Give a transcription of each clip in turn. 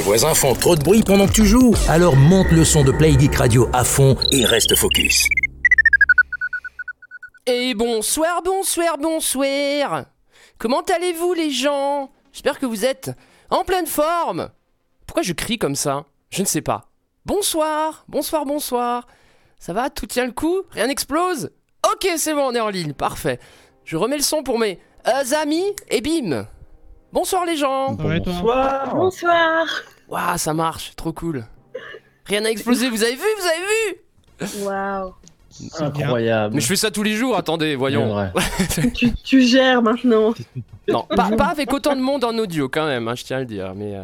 voisins font trop de bruit pendant que tu joues. Alors monte le son de Play Geek Radio à fond et reste focus. Et bonsoir, bonsoir, bonsoir. Comment allez-vous les gens? J'espère que vous êtes en pleine forme. Pourquoi je crie comme ça? Je ne sais pas. Bonsoir, bonsoir, bonsoir. Ça va? Tout tient le coup? Rien n'explose? Ok, c'est bon, on est en ligne, parfait. Je remets le son pour mes euh, amis et bim Bonsoir les gens Bonsoir. Bonsoir. Waouh, ça marche, trop cool. Rien n'a explosé, vous avez vu, vous avez vu Waouh. Incroyable. Mais je fais ça tous les jours, attendez, voyons. Tu, tu gères maintenant. Non, pas, pas avec autant de monde en audio quand même, hein, je tiens à le dire, mais euh,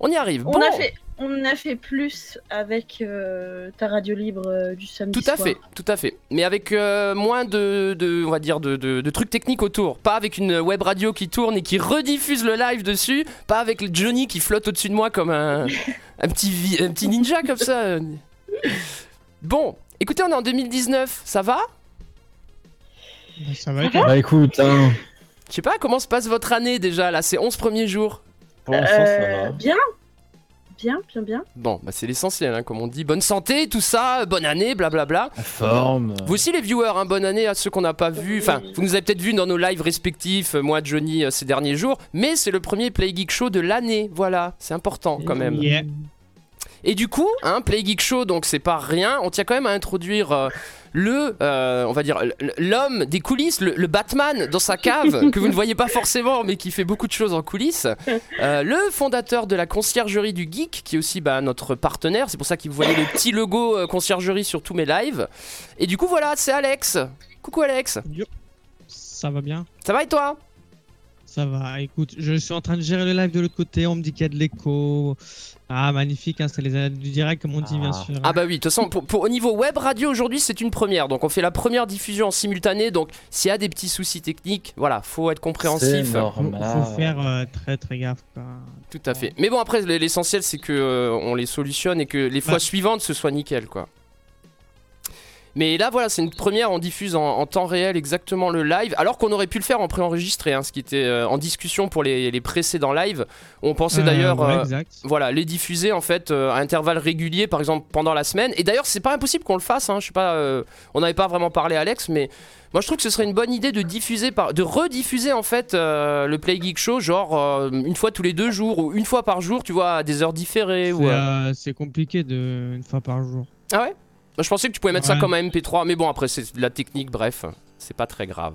on y arrive. On Bon, a fait, on a fait plus avec euh, ta radio libre euh, du samedi tout à soir. fait, tout à fait. Mais avec euh, moins de, de- on va dire, de, de- de trucs techniques autour. Pas avec une web radio qui tourne et qui rediffuse le live dessus. Pas avec le Johnny qui flotte au-dessus de moi comme un, un, petit, vi- un petit ninja comme ça. Bon, écoutez, on est en 2019, ça va? Ça va être Bah écoute, hein, Je sais pas, comment se passe votre année déjà? Là, ces 11 premiers jours pour l'instant ça va. bien. Bien, bien, bien. Bon, bah c'est l'essentiel, hein, comme on dit. Bonne santé, tout ça, bonne année, blablabla. La forme. Vous aussi les viewers, hein, bonne année à ceux qu'on n'a pas vus. Enfin, vous nous avez peut-être vus dans nos lives respectifs, euh, moi, Johnny, euh, ces derniers jours. Mais c'est le premier Play Geek Show de l'année, voilà, c'est important quand même. Yeah. Et du coup, hein, Play Geek Show, donc c'est pas rien. On tient quand même à introduire euh, le, euh, on va dire, l'homme des coulisses, le, le Batman dans sa cave, que vous ne voyez pas forcément, mais qui fait beaucoup de choses en coulisses. Euh, le fondateur de la conciergerie du geek, qui est aussi bah, notre partenaire. C'est pour ça que vous voyez le petit logo euh, conciergerie sur tous mes lives. Et du coup, voilà, c'est Alex. Coucou Alex. Ça va bien Ça va et toi? Ça va. Écoute, je suis en train de gérer le live de l'autre côté. On me dit qu'il y a de l'écho. Ah, magnifique. Hein, c'est les aléas du direct, comme on dit, bien Ah. sûr. Ah bah oui, de toute façon, pour, pour- au niveau web radio aujourd'hui, c'est une première. Donc on fait la première diffusion en simultané. Donc s'il y a des petits soucis techniques, voilà, faut être compréhensif. Faut, normal. faut faire euh, très très gaffe. quoi. Tout à fait. Mais bon, après, l'essentiel, c'est que euh, on les solutionne et que les fois suivantes, ce soit nickel, quoi. Mais là, voilà, c'est une première. On diffuse en, en temps réel exactement le live, alors qu'on aurait pu le faire en préenregistré, hein, ce qui était euh, en discussion pour les, les précédents lives. On pensait Euh, d'ailleurs. ouais, euh, voilà, les diffuser en fait à intervalles réguliers, par exemple pendant la semaine. Et d'ailleurs, c'est pas impossible qu'on le fasse. Hein, je sais pas, on n'avait pas vraiment parlé à Alex, mais moi je trouve que ce serait une bonne idée de diffuser, par, de rediffuser en fait le Play Geek Show, genre une fois tous les deux jours ou une fois par jour, tu vois, à des heures différées. C'est Ou, compliqué de une fois par jour. Ah ouais? Je pensais que tu pouvais mettre ça comme un MP3, mais bon, après c'est de la technique, bref, c'est pas très grave.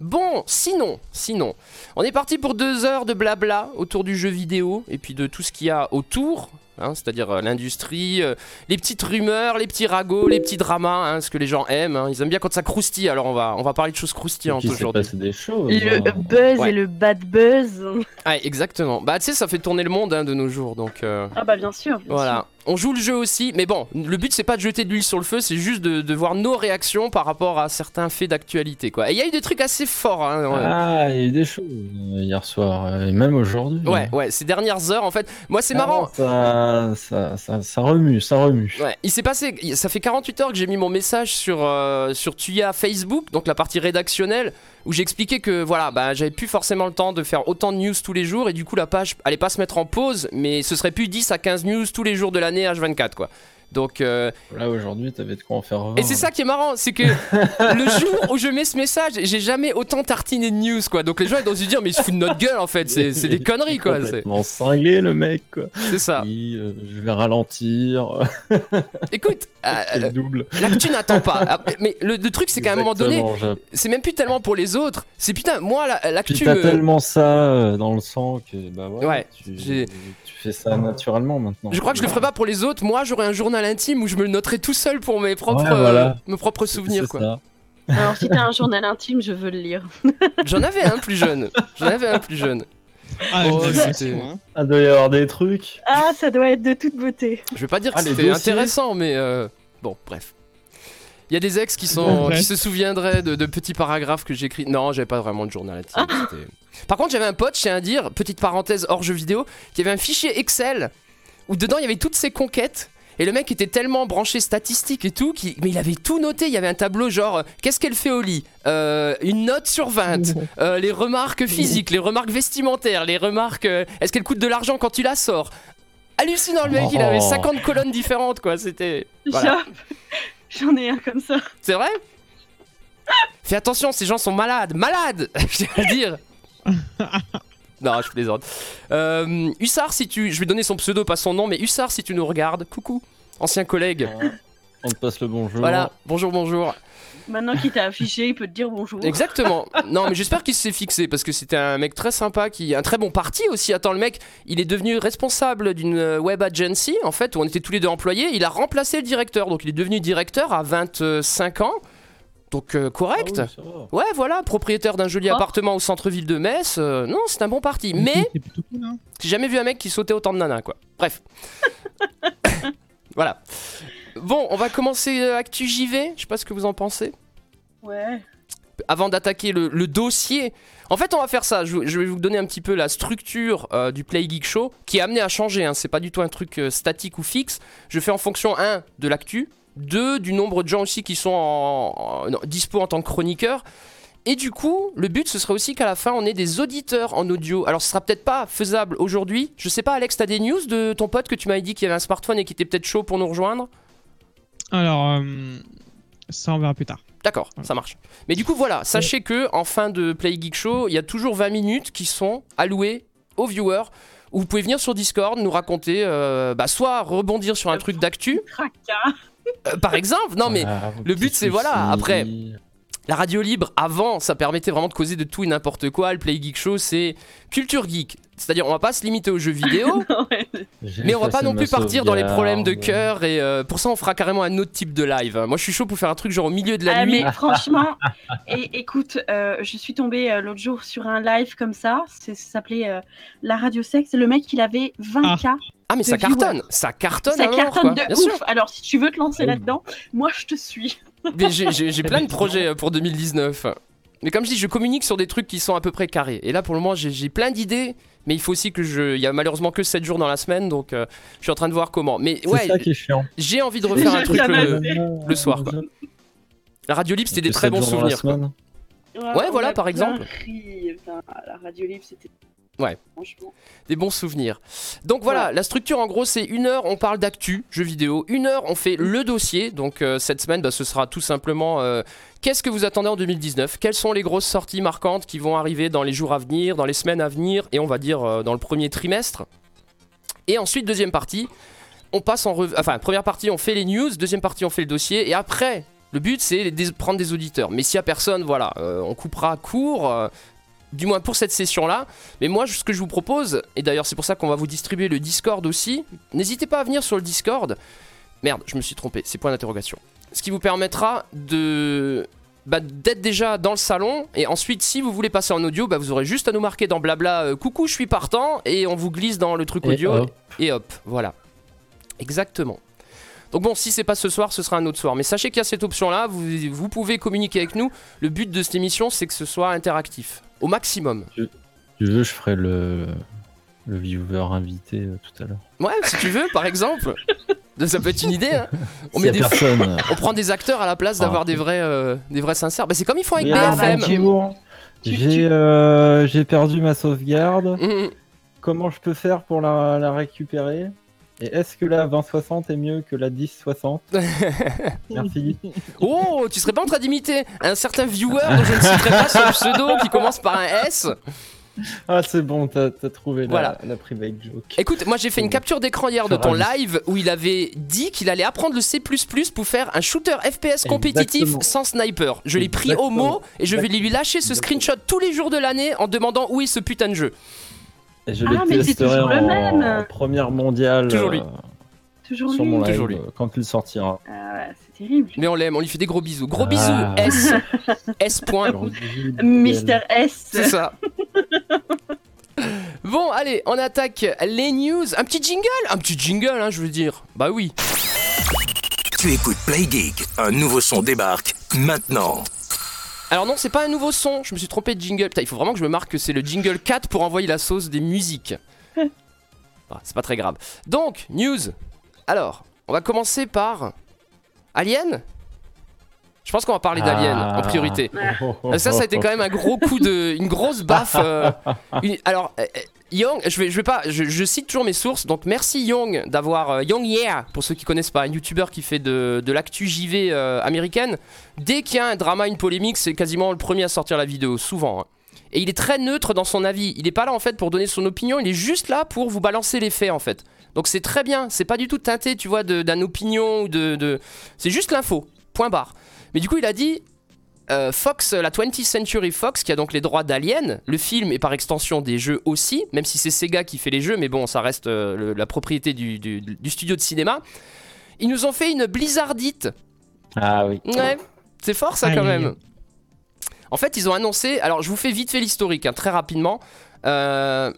Bon, sinon, sinon, on est parti pour deux heures de blabla autour du jeu vidéo et puis de tout ce qu'il y a autour, hein, c'est-à-dire euh, l'industrie, euh, les petites rumeurs, les petits ragots, les petits dramas, hein, ce que les gens aiment. hein. Ils aiment bien quand ça croustille, alors on va, on va parler de choses croustillantes aujourd'hui. passé des choses. Le hein. buzz Ouais. et le bad buzz. Ah, exactement. Bah, tu sais, ça fait tourner le monde hein, de nos jours, donc. euh, Ah bah bien sûr. bien Voilà. On joue le jeu aussi, mais bon, le but c'est pas de jeter de l'huile sur le feu, c'est juste de, de voir nos réactions par rapport à certains faits d'actualité, quoi. Et il y a eu des trucs assez forts, hein. Ah, il y a eu des choses euh, hier soir, euh, et même aujourd'hui. Ouais, ouais, ces dernières heures, en fait. Moi, c'est Ah, marrant. Ça, ça, ça, ça remue, ça remue. Ouais, il s'est passé, ça fait 48 heures que j'ai mis mon message sur, euh, sur Tuya Facebook, donc la partie rédactionnelle, où j'expliquais que voilà, bah, j'avais plus forcément le temps de faire autant de news tous les jours, et du coup la page allait pas se mettre en pause, mais ce serait plus 10 à 15 news tous les jours de l'année H24, quoi. Donc, euh, Là aujourd'hui, t'avais de quoi en faire 20. Et c'est ça qui est marrant, c'est que le jour où je mets ce message, j'ai jamais autant tartiné de news, quoi. Donc les gens ils ont dû se dire, mais il se fout de notre gueule en fait, c'est des conneries, quoi. C'est cinglé le mec, quoi. c'est ça. Oui, euh, je vais ralentir. Écoute, euh, euh, le double. l'actu n'attend pas. Ah, Mais le, le truc, c'est qu'à un moment donné, je- c'est même plus tellement pour les autres, c'est putain, moi, la- l'actu. t'as me- tellement ça euh, dans le sang que bah ouais, Ouais, tu, tu fais ça naturellement maintenant. Je crois que je le ferai pas pour les autres. Moi, j'aurai un journal intime où je me le noterai tout seul pour mes propres, Ouais, voilà. euh, mes propres souvenirs, C'est quoi. ça. Alors si t'as un journal intime, je veux le lire. J'en avais un plus jeune. J'en avais un plus jeune. Ah, Oh, hein. Ah, doit y avoir des trucs. Ah, ça doit être de toute beauté. Je vais pas dire que Ah, c'était intéressant, mais euh, bon, bref. Il y a des ex qui, sont, Ouais. qui se souviendraient de, de petits paragraphes que j'écris. Non, j'avais pas vraiment de journal intime. c'était- Par contre, j'avais un pote, je tiens à dire, petite parenthèse hors jeu vidéo, qui avait un fichier Excel où dedans il y avait toutes ses conquêtes. Et le mec était tellement branché statistique et tout, qu'il- mais il avait tout noté. Il y avait un tableau genre, euh, qu'est-ce qu'elle fait au lit? Euh, Une note sur 20. Euh, les remarques physiques, les remarques vestimentaires, les remarques. euh, Est-ce qu'elle coûte de l'argent quand tu la sors? Hallucinant, le mec, il avait Oh. 50 colonnes différentes, quoi. C'était. Voilà. J'en- ai un comme ça. C'est vrai? Fais attention, ces gens sont malades, malades Je à le dire. Non, je plaisante. Euh, Hussard, si tu. Je vais donner son pseudo, pas son nom, mais Hussard, si tu nous regardes, coucou, ancien collègue. On te passe le bonjour. Voilà, bonjour, bonjour. Maintenant qu'il t'a affiché, il peut te dire bonjour. Exactement. Non, mais j'espère qu'il s'est fixé parce que c'était un mec très sympa, qui un très bon parti aussi. Attends, le mec, il est devenu responsable d'une euh, web agency en fait où on était tous les deux employés. Il a remplacé le directeur, donc il est devenu directeur à 25 ans. Donc euh, Ah correct. oui, va. Ouais, voilà, propriétaire d'un joli Oh. appartement au centre-ville de Metz. euh, non, c'est un bon parti. Mais C'est plutôt cool, hein. j'ai jamais vu un mec qui sautait autant de nanas, quoi. Bref. voilà. Bon, on va commencer euh, Actu JV. Je sais pas ce que vous en pensez. Ouais. Avant d'attaquer le, le dossier. En fait, on va faire ça. Je, je vais vous donner un petit peu la structure euh, du Play Geek Show qui est amené à changer. Hein. C'est pas du tout un truc euh, statique ou fixe. Je fais en fonction, un, de l'actu. Deux, du nombre de gens aussi qui sont en, en- dispo en tant que chroniqueurs. Et du coup, le but, ce serait aussi qu'à la fin, on ait des auditeurs en audio. Alors, ce sera peut-être pas faisable aujourd'hui. Je sais pas, Alex, t'as des news de ton pote que tu m'avais dit qu'il avait un smartphone et qui était peut-être chaud pour nous rejoindre? Alors, euh, ça, on verra plus tard. D'accord, ça marche. Mais du coup, voilà, sachez que en fin de Play Geek Show, il y a toujours 20 minutes qui sont allouées aux viewers. Où vous pouvez venir sur Discord, nous raconter, euh, bah, soit rebondir sur un truc d'actu, Tracas. Euh, par exemple. Non, mais le but, c'est voilà, après. la radio libre, avant, ça permettait vraiment de causer de tout et n'importe quoi. Le Play Geek Show, c'est culture geek. C'est-à-dire, on va pas se limiter aux jeux vidéo, mais on va pas non plus partir dans les problèmes de cœur. Et euh, pour ça, on fera carrément un autre type de live. Moi, je suis chaud pour faire un truc genre au milieu de la Ah, nuit. mais franchement, et, écoute, euh, je suis tombée euh, l'autre jour sur un live comme ça. c'est- Ça s'appelait euh, La Radio Sexe. Le mec, il avait 20K. Ah, mais de ça cartonne, ça cartonne. Ça cartonne quoi. de Bien ouf. sûr. Alors, si tu veux te lancer Ah là-dedans, moi, je te suis. Mais j'ai- plein de projets euh, pour 2019. Mais comme je dis, je communique sur des trucs qui sont à peu près carrés. Et là, pour le moment, j'ai plein d'idées. Mais il faut aussi que je. Il y a malheureusement que 7 jours dans la semaine. Donc, euh, je suis en train de voir comment. Mais ouais, j'ai envie de refaire un truc savais. le, le soir, quoi. La radio libre, c'était des très bons souvenirs. quoi. Ouais, voilà, par exemple. ri. La radio libre, c'était. Ouais. Des bons souvenirs. Donc voilà, la structure en gros c'est une heure on parle d'actu, jeux vidéo, une heure on fait le dossier. Donc euh, cette semaine bah, ce sera tout simplement euh, qu'est-ce que vous attendez en 2019 Quelles sont les grosses sorties marquantes qui vont arriver dans les jours à venir, dans les semaines à venir et on va dire euh, dans le premier trimestre? Et ensuite deuxième partie, on passe en revue, enfin première partie on fait les news, deuxième partie on fait le dossier et après le but c'est de prendre des auditeurs. Mais s'il y a personne, voilà, euh, on coupera court. euh, du moins pour cette session-là. Mais moi, ce que je vous propose, et d'ailleurs c'est pour ça qu'on va vous distribuer le Discord aussi, n'hésitez pas à venir sur le Discord. Merde, je me suis trompé, c'est point d'interrogation. Ce qui vous permettra de bah, d'être déjà dans le salon et ensuite si vous voulez passer en audio bah, vous aurez juste à nous marquer dans blabla euh, coucou je suis partant et on vous glisse dans le truc Et audio hop. et hop voilà exactement donc bon si c'est pas ce soir ce sera un autre soir mais sachez qu'il y a cette option là vous, vous pouvez communiquer avec nous le but de cette émission c'est que ce soit interactif au maximum Tu veux, je ferai le, le viewer invité euh, tout à l'heure. Ouais, si tu veux, par exemple. Ça peut être une idée. hein. On, met des- personne. on prend des acteurs à la place Ah. d'avoir des vrais, euh, des vrais sincères. Bah, c'est comme ils font avec oui, Ah, BFM. Tu- J'ai tu- euh, j'ai perdu ma sauvegarde. Mhm. Comment je peux faire pour la, la récupérer? Et est-ce que la 2060 est mieux que la 1060 Merci. Oh, tu serais pas en train d'imiter un certain viewer dont je ne citerai pas son pseudo qui commence par un S Ah, c'est bon, t'as trouvé la, Voilà. la private joke. Écoute, moi j'ai fait une capture d'écran hier de ton live où il avait dit qu'il allait apprendre le C++ pour faire un shooter FPS compétitif Exactement. sans sniper. Je l'ai pris au mot et je vais lui lâcher ce Exactement. screenshot tous les jours de l'année en demandant où est ce putain de jeu. Et je Ah, mais l'ai c'est testé toujours le en, même. en première mondiale Toujours lui. euh, Toujours sur lui. mon live Toujours lui. euh, quand il sortira. Ah ouais, c'est terrible. Mais on l'aime, on lui fait des gros bisous. Gros Ah. bisous S. S. point. Mister S. C'est ça. Bon, allez, on attaque les news. Un petit jingle Un petit jingle, hein, je veux dire. Bah oui. Tu écoutes Play Geek, un nouveau son débarque maintenant. Alors non, c'est pas un nouveau son, je me suis trompé de jingle. Putain, il faut vraiment que je me marque que c'est le jingle 4 pour envoyer la sauce des musiques. Ah, c'est pas très grave. Donc, news. Alors, On va commencer par Alien. Je pense qu'on va parler d'Alien Ah. en priorité. Oh, Euh, Ça, ça a été quand même un gros coup de, une grosse baffe. euh, une- alors, euh, euh, Young, je cite toujours mes sources. Donc, merci Young d'avoir euh, Young Yeah pour ceux qui connaissent pas, un youtubeur qui fait de, l'actu JV euh, américaine. Dès qu'il y a un drama, une polémique, c'est quasiment le premier à sortir la vidéo, souvent. hein. Et il est très neutre dans son avis. Il est pas là en fait pour donner son opinion. Il est juste là pour vous balancer les faits en fait. Donc c'est très bien. C'est pas du tout teinté, tu vois, d'un opinion ou de, de- c'est juste l'info. Point barre. Mais du coup, il a dit euh, Fox, la 20th Century Fox, qui a donc les droits d'Alien, le film et par extension des jeux aussi, même si c'est Sega qui fait les jeux, mais bon, ça reste euh, le- la propriété du, du- du studio de cinéma. Ils nous ont fait une blizzardite. Ah oui. Ouais, c'est fort ça quand même. En fait, ils ont annoncé. Alors, je vous fais vite fait l'historique, hein, très rapidement. Euh,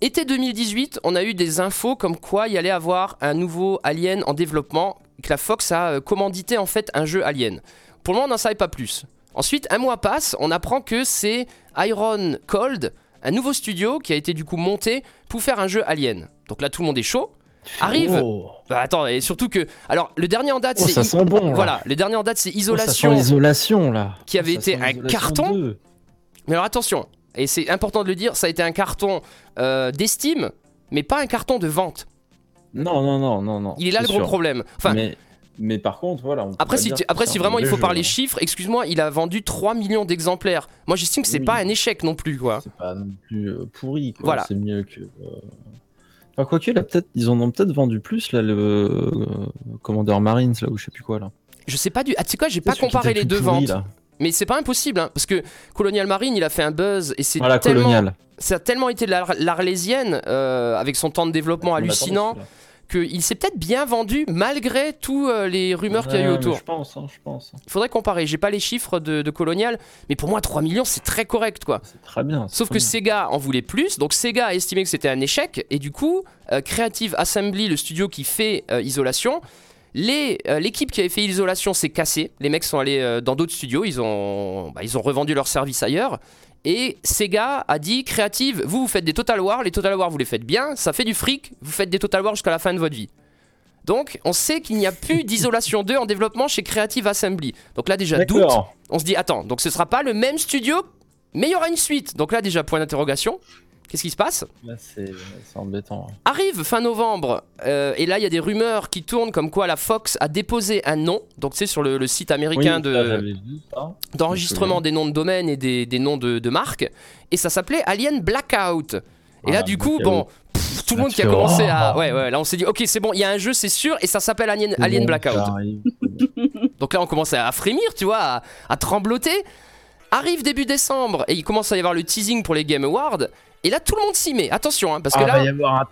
été 2018, on a eu des infos comme quoi il y allait avoir un nouveau Alien en développement, que la Fox a euh, commandité en fait un jeu Alien. Pour le moment, on n'en savait pas plus. Ensuite, un mois passe, on apprend que c'est Iron Cold, un nouveau studio qui a été du coup monté pour faire un jeu Alien. Donc là, tout le monde est chaud. Arrive. Oh, Bah, attends, et surtout que. Alors, le dernier en date, Oh, c'est. ça sent bon. là. Voilà, le dernier en date, c'est Oh, ça Isolation. sent isolation là. qui avait été un carton. 2. Mais alors attention, et c'est important de le dire, ça a été un carton euh, d'estime, mais pas un carton de vente. Non, non, non, non, non. Il est là le gros sûr. problème. Enfin, mais, mais par contre, voilà. on après, si, après, vraiment il faut jeu, parler hein. chiffres, excuse-moi, il a vendu 3 millions d'exemplaires. Moi, j'estime que c'est Oui. pas un échec non plus, quoi. C'est pas non plus euh, pourri. Quoi. Voilà. C'est mieux que. euh, Enfin, quoique, là, peut-être, ils en ont peut-être vendu plus, là, le euh, Commander Marines, là, ou je sais plus quoi, là. Je sais pas du. Ah, tu sais quoi, j'ai pas comparé les deux pourri, ventes. là. Mais c'est pas impossible, hein, parce que Colonial Marine, il a fait un buzz et c'est Voilà, tellement. Colonial. Ça a tellement été l'ar- l'Arlésienne, euh, avec son temps de développement On hallucinant, qu'il s'est peut-être bien vendu malgré tous euh, les rumeurs qu'il y a eu autour. Je pense, hein, je pense. Il faudrait comparer. J'ai pas les chiffres de, de Colonial, mais pour moi 3 millions c'est très correct quoi. C'est très bien. Sauf très que bien. Sega en voulait plus, donc Sega a estimé que c'était un échec et du coup euh, Creative Assembly, le studio qui fait euh, Isolation, l'équipe qui avait fait Isolation s'est cassée. Les mecs sont allés dans d'autres studios, ils ont, bah, ils ont revendu leur service ailleurs. Et Sega a dit Creative, vous vous faites des Total War, les Total War vous les faites bien, ça fait du fric, vous faites des Total War jusqu'à la fin de votre vie. Donc on sait qu'il n'y a plus d'Isolation 2 en développement chez Creative Assembly. Donc là déjà doute, on se dit attends, donc ce sera pas le même studio, mais il y aura une suite. Donc là déjà point d'interrogation. Qu'est-ce qui se passe? Là, c'est embêtant. Arrive fin novembre, euh, et là il y a des rumeurs qui tournent comme quoi la Fox a déposé un nom, donc c'est sur le, le site américain Oui, de, d'enregistrement des noms de domaine et des, des noms de, de marques, et ça s'appelait Alien Blackout. Et là Ah, du coup, bon, pff, tout le Là, monde qui a commencé à... Ouais, ouais, là on s'est dit, ok c'est bon, il y a un jeu c'est sûr, et ça s'appelle Alien, Alien Blackout. Donc là, on commence à frémir, tu vois, à, à trembloter. Arrive début décembre et il commence à y avoir le teasing pour les Game Awards. Et là, tout le monde s'y met. Attention, hein, parce que Ah, là, va y avoir un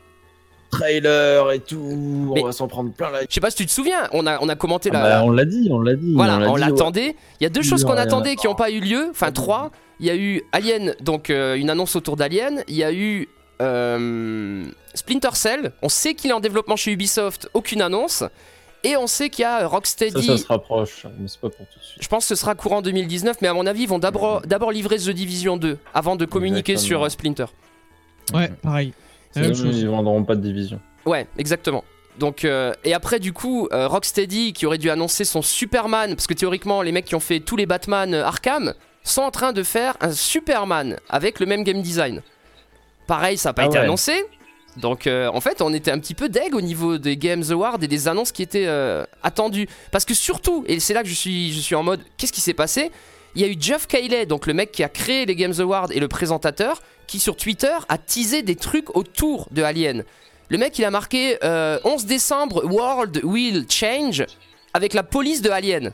trailer et tout. Mais- On va s'en prendre plein la. je sais pas si tu te souviens, on a, on a commenté Ah la. bah, on l'a dit, on l'a dit. voilà, on ouais. l'attendait. Il y a deux choses qu'on attendait qui n'ont pas eu lieu. Enfin, trois. Il y a eu Alien, donc euh, une annonce autour d'Alien. Il y a eu euh, Splinter Cell. On sait qu'il est en développement chez Ubisoft, aucune annonce. Et on sait qu'il y a Rocksteady. ça se rapproche, mais c'est pas pour tout de suite. Je pense que ce sera courant 2019, mais à mon avis, ils vont d'abord d'abord livrer The Division 2 avant de communiquer Exactement. sur euh, Splinter. Ouais, pareil. La même chose. Ils vendront pas de division. Ouais, exactement. Donc, euh, et après, du coup, euh, Rocksteady qui aurait dû annoncer son Superman, parce que théoriquement, les mecs qui ont fait tous les Batman euh, Arkham sont en train de faire un Superman avec le même game design. Pareil, ça n'a pas Ah été ouais. annoncé. Donc, euh, en fait, on était un petit peu deg au niveau des Games Awards et des annonces qui étaient euh, attendues. Parce que surtout, et c'est là que je suis, en mode, qu'est-ce qui s'est passé? Il y a eu Jeff Cayley, donc le mec qui a créé les Games Awards et le présentateur, qui sur Twitter a teasé des trucs autour de Alien. Le mec, il a marqué euh, 11 décembre, World will change avec la police de Alien.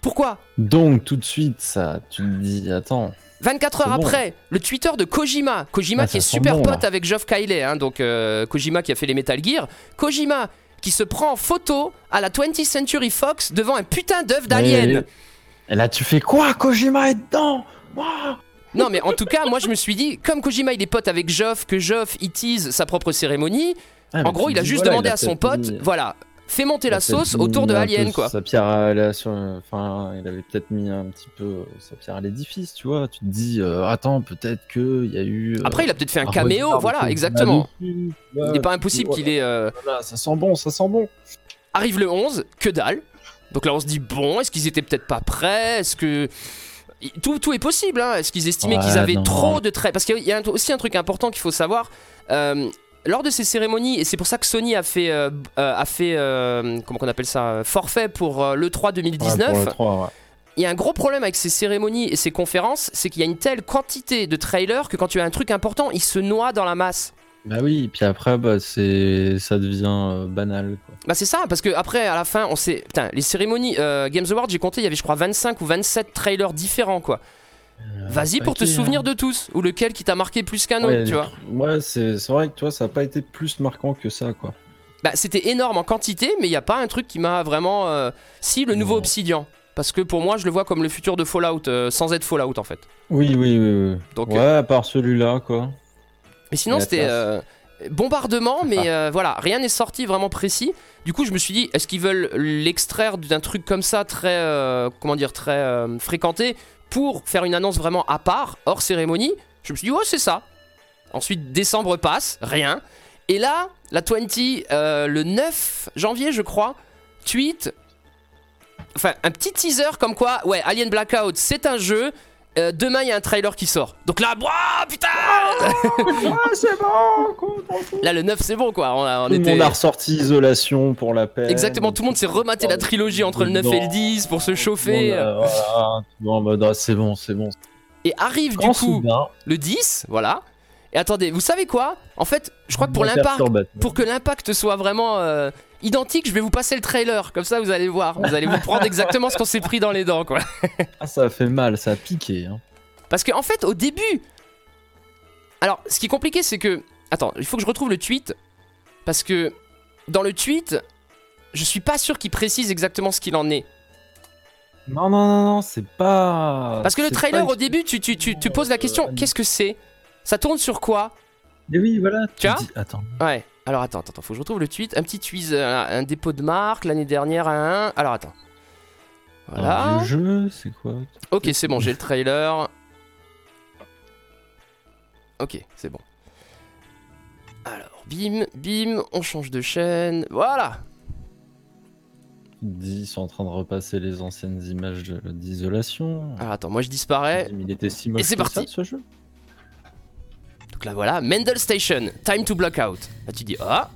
Pourquoi? Donc, tout de suite, ça, tu te dis, attends. 24 heures bon. après, le Twitter de Kojima, Kojima Ah, qui est super bon, pote là. avec Geoff Keighley, hein, donc euh, Kojima qui a fait les Metal Gear, Kojima qui se prend en photo à la 20th Century Fox devant un putain d'œuf d'Alien. Et là, tu fais quoi Kojima est dedans? Non mais en tout cas, moi je me suis dit, comme Kojima il est pote avec Geoff, que Geoff il tease sa propre cérémonie, Ah, en gros il a juste voilà, demandé à son pote, mis- voilà, fait monter la sauce autour de Alien, quoi. Sa pierre à la- enfin, il avait peut-être mis un petit peu sa pierre à l'édifice, tu vois. Tu te dis, euh, attends, peut-être que il y a eu. euh, Après, il a peut-être fait un un caméo, voilà, exactement. dessus, Il n'est pas impossible qu'il ait. euh, Voilà, ça sent bon, ça sent bon. Arrive le 11, que dalle. Donc là, on se dit, bon, est-ce qu'ils étaient peut-être pas prêts? Est-ce que. Tout, tout est possible, hein. Est-ce qu'ils estimaient Ouais, qu'ils avaient non. trop de traits? Parce qu'il y a aussi un truc important qu'il faut savoir. euh, lors de ces cérémonies, et c'est pour ça que Sony a fait, euh, euh, a fait euh, comment qu'on appelle ça, forfait pour euh, l'E3 2019. Ouais, pour le 3, ouais. Il y a un gros problème avec ces cérémonies et ces conférences, c'est qu'il y a une telle quantité de trailers que quand tu as un truc important, il se noie dans la masse. Bah oui, et puis après, bah, c'est, ça devient euh, banal. Quoi. Bah c'est ça, parce que après à la fin, on sait, putain, les cérémonies euh, Games Awards, j'ai compté, il y avait je crois 25 ou 27 trailers différents quoi. Vas-y pour te souvenir hein. de tous, ou lequel qui t'a marqué plus qu'un autre, Ouais, tu vois. Ouais, c'est, vrai que tu vois, ça a pas été plus marquant que ça, quoi. Bah c'était énorme en quantité, mais il y a pas un truc qui m'a vraiment, euh, si le nouveau Non. Obsidian, parce que pour moi je le vois comme le futur de Fallout, euh, sans être Fallout en fait. Oui, oui, oui. oui. Donc, ouais, à part celui-là, quoi. Mais sinon, c'était euh, bombardement, mais euh, voilà, rien n'est sorti vraiment précis. Du coup, je me suis dit, est-ce qu'ils veulent l'extraire d'un truc comme ça, très, euh, comment dire, très euh, fréquenté, pour faire une annonce vraiment à part, hors cérémonie? Je me suis dit, ouais, c'est ça. Ensuite, décembre passe, rien. Et là, la 20, euh, le 9 janvier, je crois, tweet. Enfin, un petit teaser comme quoi, ouais, Alien Blackout, c'est un jeu. Euh, demain, il y a un trailer qui sort. Donc là, ouah, putain Ah, c'est bon, Là, le 9, c'est bon, quoi. On, a- on Tout le était... monde a ressorti Isolation pour la paix. Exactement, tout le monde s'est rematé la trilogie entre le 9 et le 10 pour se chauffer. Voilà, tout le monde en mode, ah, c'est bon, c'est bon. Et arrive du coup soudain, le 10, voilà. Et attendez, vous savez quoi? En fait, je crois que pour l'impact, pour que l'impact soit vraiment euh, identique, je vais vous passer le trailer. Comme ça, vous allez voir. Vous allez vous prendre exactement ce qu'on s'est pris dans les dents, quoi. Ah, ça a fait mal, ça a piqué. Hein. Parce qu'en en fait, au début. Alors, ce qui est compliqué, c'est que. Attends, il faut que je retrouve le tweet. Parce que dans le tweet, je suis pas sûr qu'il précise exactement ce qu'il en est. Non, non, non, non, c'est pas. Parce que le trailer, pas au début, tu, tu, tu, tu poses la question Euh, qu'est-ce que c'est? Ça tourne sur quoi Mais oui, voilà. Tu vois Attends. Ouais. Alors attends, attends, faut que je retrouve le tweet. Un petit tweet, un, un dépôt de marque l'année dernière, un. un. Alors attends. Voilà. Vieux jeu, c'est quoi Ok, c'est bon, j'ai le trailer. Ok, c'est bon. Alors, bim, bim, on change de chaîne. Voilà. Ils sont en train de repasser les anciennes images d'isolation. Alors attends, moi je disparais. Il était si moche Et c'est parti. ça, ce jeu. Donc là voilà, Mendel Station, time to block out. Là tu dis ah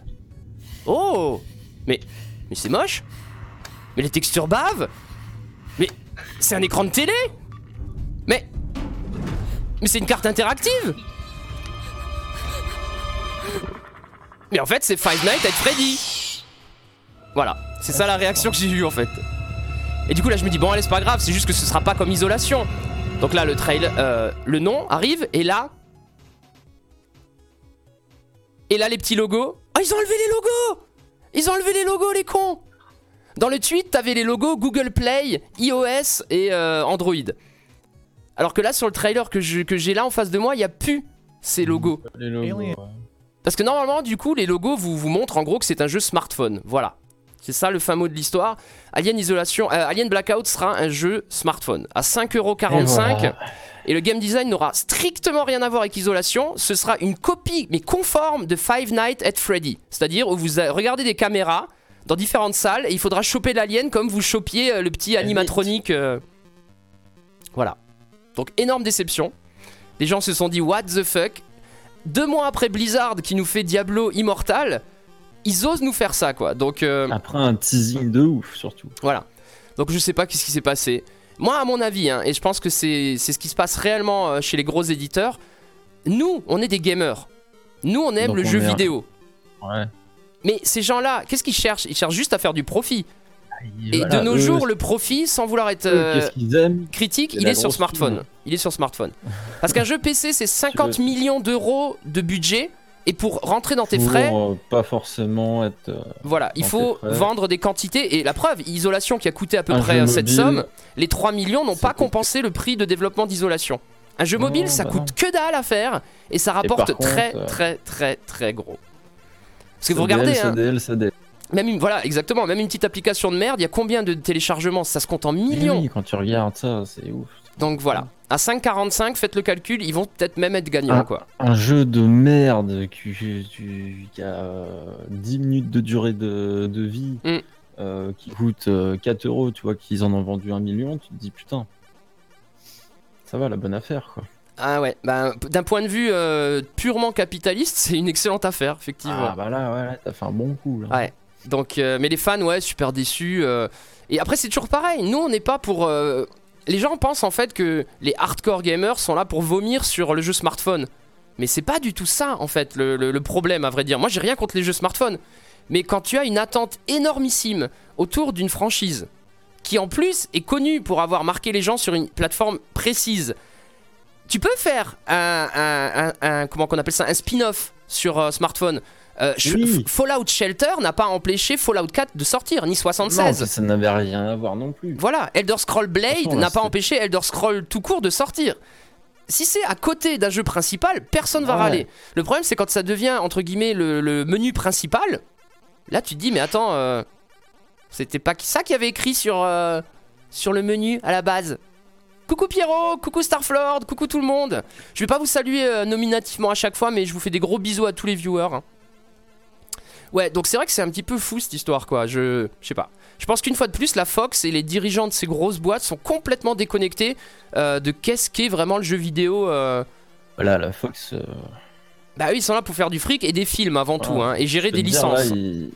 oh mais mais c'est moche. Mais les textures bavent. Mais c'est un écran de télé. Mais mais c'est une carte interactive. Mais en fait c'est Five Nights at Freddy. Voilà, c'est ça la réaction que j'ai eue en fait. Et du coup là je me dis bon allez c'est pas grave, c'est juste que ce sera pas comme isolation. Donc là le trail, euh, le nom arrive et là et là, les petits logos. Oh, ils ont enlevé les logos Ils ont enlevé les logos, les cons Dans le tweet, t'avais les logos Google Play, iOS et euh, Android. Alors que là, sur le trailer que je- que j'ai là en face de moi, il n'y a plus ces logos. Les logos, ouais. Parce que normalement, du coup, les logos vous, vous montrent en gros que c'est un jeu smartphone. Voilà. C'est ça le fin mot de l'histoire. Alien Isolation, euh, Alien Blackout sera un jeu smartphone à 5,45€. Et voilà. Et le game design n'aura strictement rien à voir avec Isolation. Ce sera une copie, mais conforme de Five Nights at Freddy. C'est-à-dire où vous regardez des caméras dans différentes salles et il faudra choper l'alien comme vous chopiez euh, le petit animatronique. euh. Voilà. Donc énorme déception. Les gens se sont dit what the fuck? Deux mois après Blizzard qui nous fait Diablo Immortal, ils osent nous faire ça quoi. Donc euh, Après un teasing de ouf, surtout. voilà. Donc je sais pas qu'est-ce qui s'est passé. Moi, à mon avis, hein, et je pense que c'est ce qui se passe réellement euh, chez les gros éditeurs, nous, on est des gamers. Nous, on aime Donc le on jeu est vidéo. Ouais. Mais ces gens-là, qu'est-ce qu'ils cherchent? Ils cherchent juste à faire du profit. Et voilà, de nos eux, jours, le profit, sans vouloir être euh, aiment? critique, il est sur smartphone. Il est sur smartphone. Parce qu'un jeu PC, c'est 50 veux- millions d'euros de budget. Et pour rentrer dans tes pour, frais, euh, pas forcément être. euh, Voilà, il faut vendre des quantités. Et la preuve, Isolation qui a coûté à peu Un près cette mobile. somme, les 3 millions n'ont pas compensé le prix de développement d'Isolation. Un jeu Non, mobile, ça bah coûte non. que dalle à faire et ça rapporte contre, très, euh, très, très, très gros. Parce que vous regardez, hein, CDL, CDL. Même une, voilà, exactement. Même une petite application de merde, il y a combien de téléchargements? Ça se compte en millions. Oui, quand tu regardes ça, c'est ouf. Donc voilà. À 5,45, faites le calcul, ils vont peut-être même être gagnants, Ah. quoi. Un jeu de merde qui, a euh, 10 minutes de durée de, de vie, Mm. euh, qui coûte euh, 4 euros, tu vois, qu'ils en ont vendu un million, tu te dis putain, ça va, la bonne affaire, quoi. Ah ouais, bah, d'un point de vue euh, purement capitaliste, c'est une excellente affaire, effectivement. Ah bah là, ouais, là, t'as fait un bon coup, là. Ouais. Donc, euh, mais les fans, ouais, super déçus. euh. Et après, c'est toujours pareil. Nous, on n'est pas pour. Les gens pensent en fait que les hardcore gamers sont là pour vomir sur le jeu smartphone. Mais c'est pas du tout ça, en fait, le, problème, à vrai dire. Moi, j'ai rien contre les jeux smartphone. Mais quand tu as une attente énormissime autour d'une franchise, qui en plus est connue pour avoir marqué les gens sur une plateforme précise, tu peux faire un- comment qu'on appelle ça, un spin-off sur euh, smartphone. Euh, Oui. Fallout Shelter n'a pas empêché Fallout 4 de sortir, ni Non, 76. ça, ça n'avait rien à voir non plus. Voilà, Elder Scroll Blade n'a pas empêché Elder Scroll tout court de sortir. Si c'est à côté d'un jeu principal, personne va Ouais. râler. Le problème, c'est quand ça devient, entre guillemets, le, le menu principal. Là, tu te dis, mais attends, euh, c'était pas ça qui avait écrit sur, euh, sur le menu à la base. Coucou Pierrot, coucou Starflord, coucou tout le monde. Je vais pas vous saluer euh, nominativement à chaque fois, mais je vous fais des gros bisous à tous les viewers. hein. Ouais, donc c'est vrai que c'est un petit peu fou cette histoire, quoi. Je, je sais pas. Je pense qu'une fois de plus, la Fox et les dirigeants de ces grosses boîtes sont complètement déconnectés euh, de qu'est-ce qu'est vraiment le jeu vidéo. euh. Voilà, la Fox. euh, Bah oui, ils sont là pour faire du fric et des films avant tout, hein, et gérer je des dire, licences. Là, ils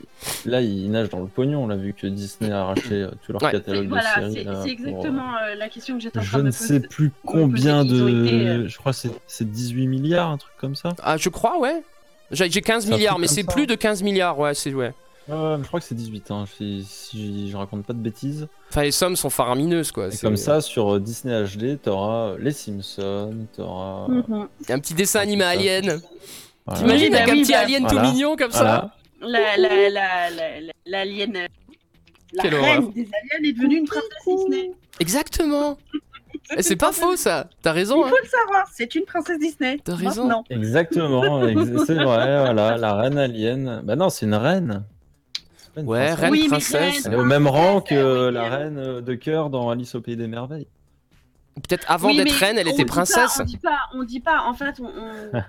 là, ils nagent dans le pognon, là, vu que Disney a arraché euh, tout leur Ouais. catalogue de Voilà, séries. c'est pour, exactement euh, la question que j'étais en train Je de ne me poser. sais plus combien poser, de. été, Je crois que c'est- c'est 18 milliards, un truc comme ça. Ah, je crois, ouais. J'ai j'ai 15 C'est un milliards, mais c'est plus de 15 milliards, ouais, c'est ouais. Ouais, mais je crois que c'est 18, hein, si, si je raconte pas de bêtises. Enfin, les sommes sont faramineuses, quoi. Et C'est- comme ça, sur euh, Disney HD, t'auras les Simpsons, t'auras. Mhm. Un petit dessin animé. Alien. voilà. T'imagines Oui, avec bah un petit bah, alien tout mignon comme ça Voilà. La, la, la, la, la- l'alien. euh, La Quelle reine horreur. des aliens est devenue une princesse Disney. Exactement. Et c'est pas faux, ça. T'as raison, Il hein. faut le savoir, c'est une princesse Disney. T'as raison. Exactement, ex- c'est vrai, voilà, la reine alien. Bah non, c'est une reine. Une Ouais, princesse. reine Oui, mais princesse. Elle est au même rang que princesse, la reine euh, de cœur dans Alice au pays des merveilles. Peut-être avant Oui, d'être reine, elle était dit pas- princesse. on dit pas, on dit pas. En fait, on, on-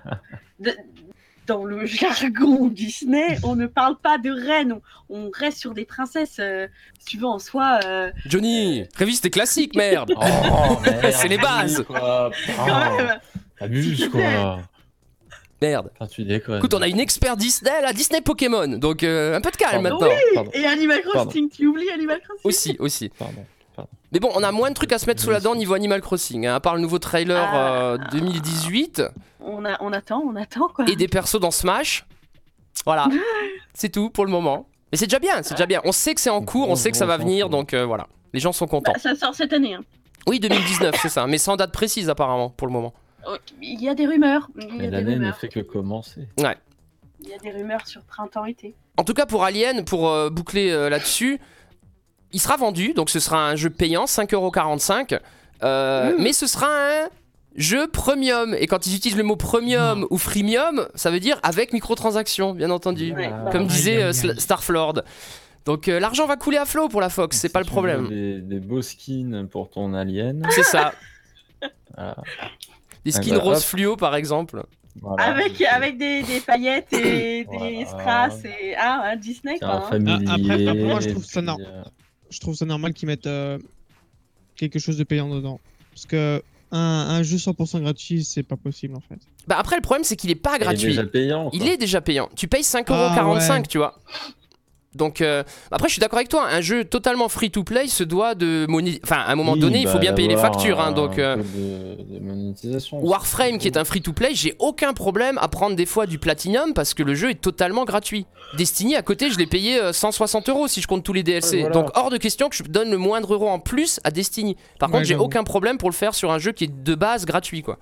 de- dans le jargon Disney, on ne parle pas de reine. On, on reste sur des princesses. euh, si tu veux, en soi. euh, Johnny, révise tes classiques, merde. Oh, merde, C'est les bases. quoi. quand même. Oh, abuse, quoi. Merde. Enfin, tu déconnes. Écoute, on a une expert Disney, là, Disney Pokémon. Donc, euh, un peu de calme Pardon. maintenant. Pardon, Et Animal Pardon. Crossing, tu oublies Animal Crossing Aussi, aussi. pardon. Mais bon, on a moins de trucs à se mettre sous la dent niveau Animal Crossing. hein, à part le nouveau trailer Ah. euh, 2018 on, a, on attend, on attend quoi. et des persos dans Smash. Voilà. C'est tout pour le moment. Mais c'est déjà bien, c'est déjà bien. On sait que c'est en cours, on sait que ça va venir, donc euh, voilà. Les gens sont contents. Bah, ça sort cette année. hein. Oui, 2019, c'est ça. Mais sans date précise apparemment pour le moment. Oh, Il y a des rumeurs. Il y Mais a des l'année ne rumeurs. fait que commencer. Il y a des rumeurs sur printemps-été. En tout cas, pour Alien, pour euh, boucler euh, là-dessus, il sera vendu, donc ce sera un jeu payant, 5,45€. Euh, Mm. Mais ce sera un jeu premium. Et quand ils utilisent le mot premium ou freemium, ça veut dire avec microtransactions, bien entendu. Ouais, bah, Comme Aïe, disait euh, Starflord. Donc euh, l'argent va couler à flot pour la Fox, c'est Si pas le problème. Des, des beaux skins pour ton alien. C'est ça. Voilà. Des Ah skins bah, rose hop. fluo par exemple. Voilà. avec, avec des, des paillettes et des Voilà. strass et ah, un Disney quoi. un hein. familier. Ah, après- après, moi, je trouve ça nor- euh, Je trouve ça normal qu'ils mettent euh, quelque chose de payant dedans. Parce que un, un jeu 100% gratuit, c'est pas possible en fait. Bah après le problème c'est qu'il est pas il est gratuit. déjà payant. Il est déjà payant. Tu payes 5,45€, Ah ouais. tu vois. Donc euh, après je suis d'accord avec toi, un jeu totalement free to play se doit de monétiser. Enfin à un moment Oui, donné il bah, faut bien payer les factures. hein, un donc euh, peu de, de monétisation. Warframe qui est un free to play, j'ai aucun problème à prendre des fois du platinum parce que le jeu est totalement gratuit. Destiny à côté je l'ai payé euh, 160 euros si je compte tous les DLC. Ouais, voilà. Donc hors de question que je donne le moindre euro en plus à Destiny. Par Ouais, contre j'ai aucun problème pour le faire sur un jeu qui est de base gratuit quoi.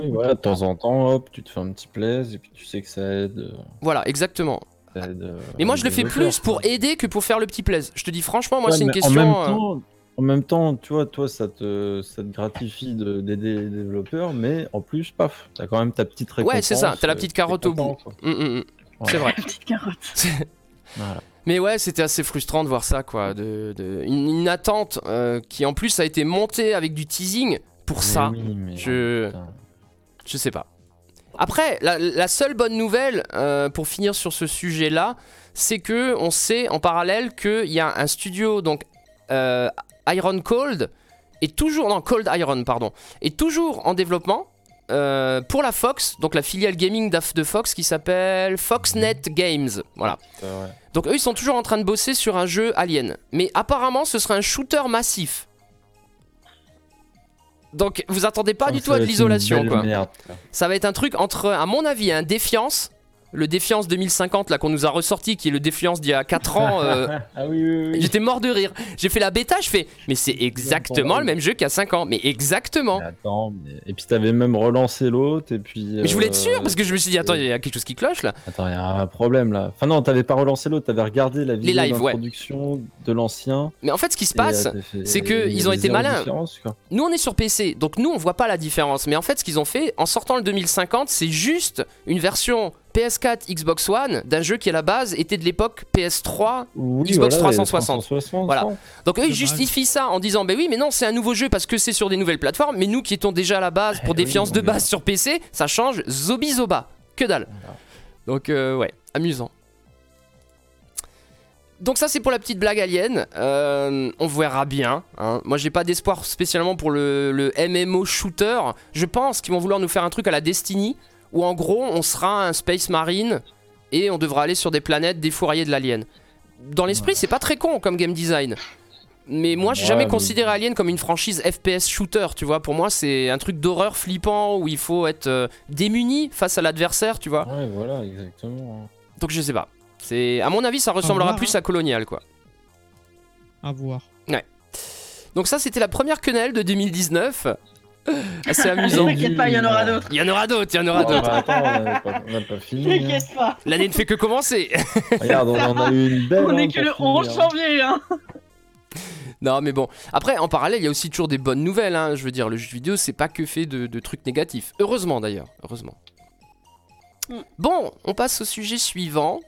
Oui, voilà, de temps en temps, hop, tu te fais un petit plaise et puis tu sais que ça aide. euh, Voilà exactement. Euh, Mais moi je le fais plus pour quoi. aider que pour faire le petit plaise. Je te dis franchement moi Ouais, c'est une question... En même, euh, temps, en même temps, tu vois, toi, ça te, ça te gratifie de- d'aider les développeurs, mais en plus, paf, t'as quand même ta petite récompense. Ouais, c'est ça, t'as la euh, petite t'es carotte au bout. hum, hum. Voilà. C'est vrai. Petite carotte. Voilà. Mais ouais, c'était assez frustrant de voir ça, quoi. De, de- une, une attente euh, qui en plus a été montée avec du teasing pour ça. Mais oui, mais- je- putain. Je sais pas. Après, la, la seule bonne nouvelle, euh, pour finir sur ce sujet-là, c'est que on sait en parallèle qu'il y a un studio, donc euh, Iron Cold, est toujours, non, Cold Iron, pardon, est toujours en développement euh, pour la Fox, donc la filiale gaming de Fox qui s'appelle Foxnet Games. Voilà. Donc eux, ils sont toujours en train de bosser sur un jeu Alien. Mais apparemment, ce sera un shooter massif. Donc vous attendez pas du tout à de l'isolation, quoi. ça. Ça va être un truc entre, à mon avis, un Défiance, le Défiance 2050 là qu'on nous a ressorti, qui est le Défiance d'il y a 4 ans. euh, Ah oui, oui, oui. J'étais mort de rire. J'ai fait la bêta, je fais, mais c'est exactement le même jeu qu'il y a 5 ans. Mais exactement. Mais attends, mais- et puis t'avais même relancé l'autre, et puis. Mais je voulais être euh, sûr parce que je me suis dit, attends, il y a quelque chose qui cloche là. Attends, il y a un problème là. Enfin, non, t'avais pas relancé l'autre, t'avais regardé la vidéo ouais. d'introduction de l'ancien. Mais en fait, ce qui se euh, passe, c'est il y que avait ils ont été malins. Nous, on est sur PC, donc nous, on voit pas la différence. Mais en fait, ce qu'ils ont fait, en sortant le 2050, c'est juste une version PS4, Xbox One d'un jeu qui à la base était de l'époque PS3. Oui, Xbox voilà, 360. 360, Voilà. Donc eux, ils justifient ça en disant, bah oui, mais non, c'est un nouveau jeu parce que c'est sur des nouvelles plateformes. Mais nous qui étions déjà à la base pour Eh défiance de base sur PC, ça change zobi zoba. Que dalle. Donc euh, ouais, amusant. Donc ça c'est pour la petite blague alien. Euh, on verra bien. hein. Moi j'ai pas d'espoir spécialement pour le, le MMO shooter. Je pense qu'ils vont vouloir nous faire un truc à la Destiny où en gros on sera un Space Marine et on devra aller sur des planètes défouraillées de l'alien. Dans l'esprit c'est pas très con comme game design. Mais moi j'ai Ouais, jamais mais- considéré Alien comme une franchise FPS shooter, tu vois. Pour moi c'est un truc d'horreur flippant où il faut être euh, démuni face à l'adversaire, tu vois. Ouais, voilà, exactement. Donc je sais pas. C'est à mon avis ça ressemblera voir, plus hein. à Colonial quoi. À voir. Donc ça c'était la première quenelle de 2019. Assez amusant. T'inquiète pas, il y en aura d'autres. Il y en aura d'autres, il y en aura Oh, d'autres. bah, attends, on n'a pas, fini. hein. T'inquiète pas. L'année ne fait que commencer. Regarde, on en a eu une belle. On hein, est que le pour 11 finir. janvier, hein. non mais bon. Après en parallèle il y a aussi toujours des bonnes nouvelles. hein. Je veux dire le jeu vidéo c'est pas que fait de, de trucs négatifs. Heureusement d'ailleurs. Heureusement. Mm. Bon on passe au sujet suivant.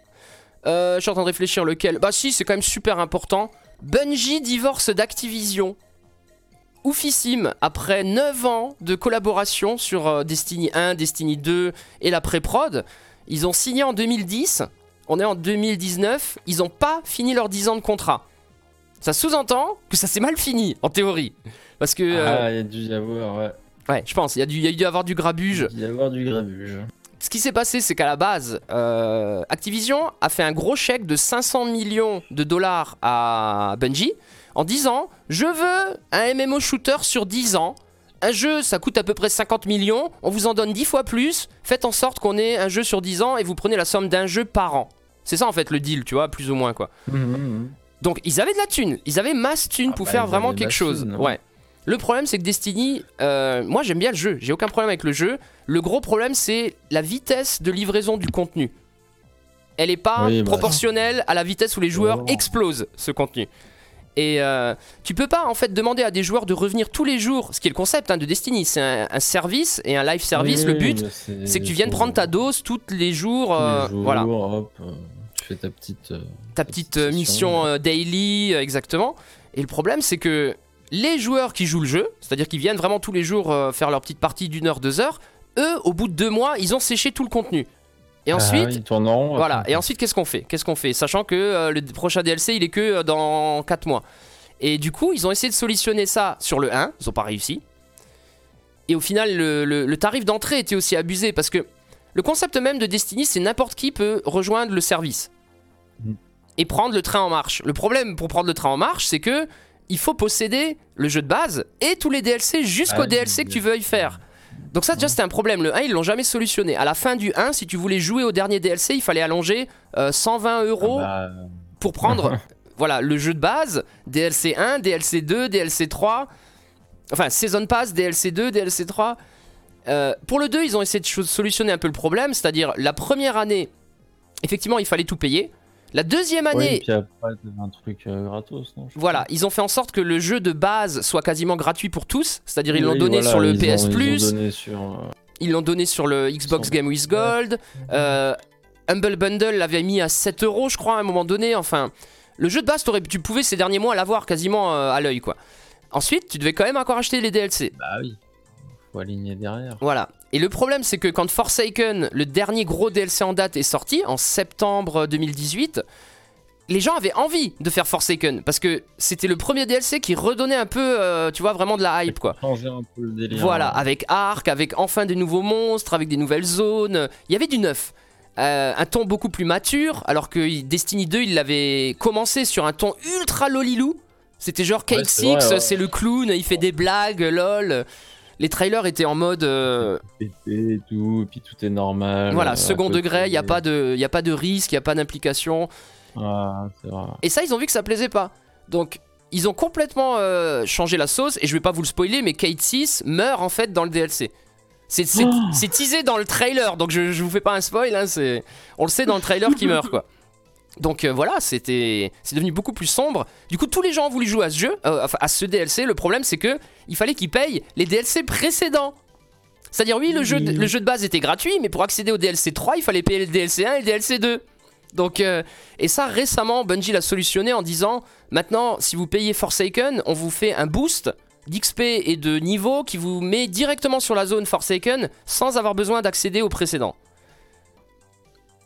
Euh, je suis en train de réfléchir lequel. Bah si c'est quand même super important. Bungie divorce d'Activision. Oufissime, après 9 ans de collaboration sur euh, Destiny 1, Destiny 2 et la pré-prod, ils ont signé en 2010, on est en 2019, ils n'ont pas fini leurs 10 ans de contrat. Ça sous-entend que ça s'est mal fini, en théorie. Parce que, euh, Ah, il y a dû y avoir, ouais. ouais, je pense, il y, a dû- il y a dû avoir du grabuge. Il y a dû y avoir du grabuge. Ce qui s'est passé, c'est qu'à la base, euh, Activision a fait un gros chèque de 500 millions de dollars à Bungie en disant Je veux un MMO shooter sur 10 ans. Un jeu, ça coûte à peu près 50 millions. On vous en donne 10 fois plus. Faites en sorte qu'on ait un jeu sur 10 ans et vous prenez la somme d'un jeu par an. C'est ça en fait le deal, tu vois, plus ou moins quoi. Donc ils avaient de la thune, ils avaient masse thune Ah pour bah, faire vraiment quelque chose. thune, hein. Ouais. Le problème c'est que Destiny, euh, moi j'aime bien le jeu, j'ai aucun problème avec le jeu. Le gros problème c'est la vitesse de livraison du contenu. Elle est pas Oui, bah. proportionnelle à la vitesse où les joueurs Oh. explosent ce contenu. Et euh, tu peux pas en fait demander à des joueurs de revenir tous les jours, ce qui est le concept hein, de Destiny, c'est un, un service et un live service. Oui, le but c'est que tu viennes prendre ta dose tous les jours, tous les euh, jours, voilà hop, euh, tu fais ta petite. euh, ta petite mission daily, exactement. Et le problème, c'est que les joueurs qui jouent le jeu, c'est-à-dire qui viennent vraiment tous les jours faire leur petite partie d'une heure, deux heures, eux, au bout de deux mois, ils ont séché tout le contenu. Et ah ensuite, oui, ils tournent en rond, voilà. Et ensuite, qu'est-ce qu'on fait? Qu'est-ce qu'on fait? Sachant que euh, le prochain DLC, il est que euh, dans 4 mois. Et du coup, ils ont essayé de solutionner ça sur le 1, ils n'ont pas réussi. Et au final, le, le- le tarif d'entrée était aussi abusé parce que le concept même de Destiny, c'est n'importe qui peut rejoindre le service Mm. et prendre le train en marche. Le problème pour prendre le train en marche, c'est que il faut posséder le jeu de base et tous les DLC jusqu'au Ah, DLC que tu veuilles faire. Donc ça déjà c'était un problème. Le 1 ils l'ont jamais solutionné. À la fin du 1, si tu voulais jouer au dernier DLC, il fallait allonger euh, 120 euros Ah bah, pour prendre voilà, le jeu de base, DLC 1, DLC 2, DLC 3, enfin Season Pass, DLC 2, DLC 3. Euh, pour le 2, ils ont essayé de solutionner un peu le problème, c'est-à-dire la première année, effectivement, il fallait tout payer. La deuxième année, après, un truc euh, gratos, non voilà, ils ont fait en sorte que le jeu de base soit quasiment gratuit pour tous, c'est-à-dire ils l'ont donné voilà, sur le ils ont- PS ils Plus, donné sur, euh, ils l'ont donné sur le Xbox Game with Gold. euh, Humble Bundle l'avait mis à 7 euros, je crois, à un moment donné. Enfin, le jeu de base, tu pouvais ces derniers mois l'avoir quasiment à l'œil, quoi. Ensuite, tu devais quand même encore acheter les DLC. Bah oui. Faut aligner derrière. Voilà. Et le problème, c'est que quand Forsaken, le dernier gros DLC en date, est sorti, en septembre 2018, les gens avaient envie de faire Forsaken. Parce que c'était le premier DLC qui redonnait un peu, euh, tu vois, vraiment de la hype, quoi. Changer un peu le délire. Voilà, avec Arc, avec enfin des nouveaux monstres, avec des nouvelles zones. Il y avait du neuf. Euh, un ton beaucoup plus mature, alors que Destiny 2, il l'avait commencé sur un ton ultra lolilou. C'était genre Cake c'est 6, vrai, ouais. c'est le clown, il fait des blagues, lol. Les trailers étaient en mode. euh, et tout, et puis tout est normal. voilà, euh, second degré, il n'y a, pas de- y a pas de risque, il n'y a pas d'implication. Ah. Et ça, ils ont vu que ça plaisait pas. Donc, ils ont complètement euh, changé la sauce. Et je vais pas vous le spoiler, mais Kate 6 meurt en fait dans le DLC. C'est Oh teasé dans le trailer, donc je, je vous fais pas un spoil. hein, on le sait dans le trailer qu'il meurt, quoi. Donc euh, voilà, c'était, c'est devenu beaucoup plus sombre. Du coup, tous les gens ont voulu jouer à ce jeu, euh, à ce DLC. Le problème, c'est que il fallait qu'ils payent les DLC précédents. C'est-à-dire, oui, le, Jeu de, le jeu de base était gratuit, mais pour accéder au DLC 3, il fallait payer le DLC 1 et le DLC 2. Donc, euh, et ça, récemment, Bungie l'a solutionné en disant maintenant, si vous payez Forsaken, on vous fait un boost d'XP et de niveau qui vous met directement sur la zone Forsaken sans avoir besoin d'accéder au précédent.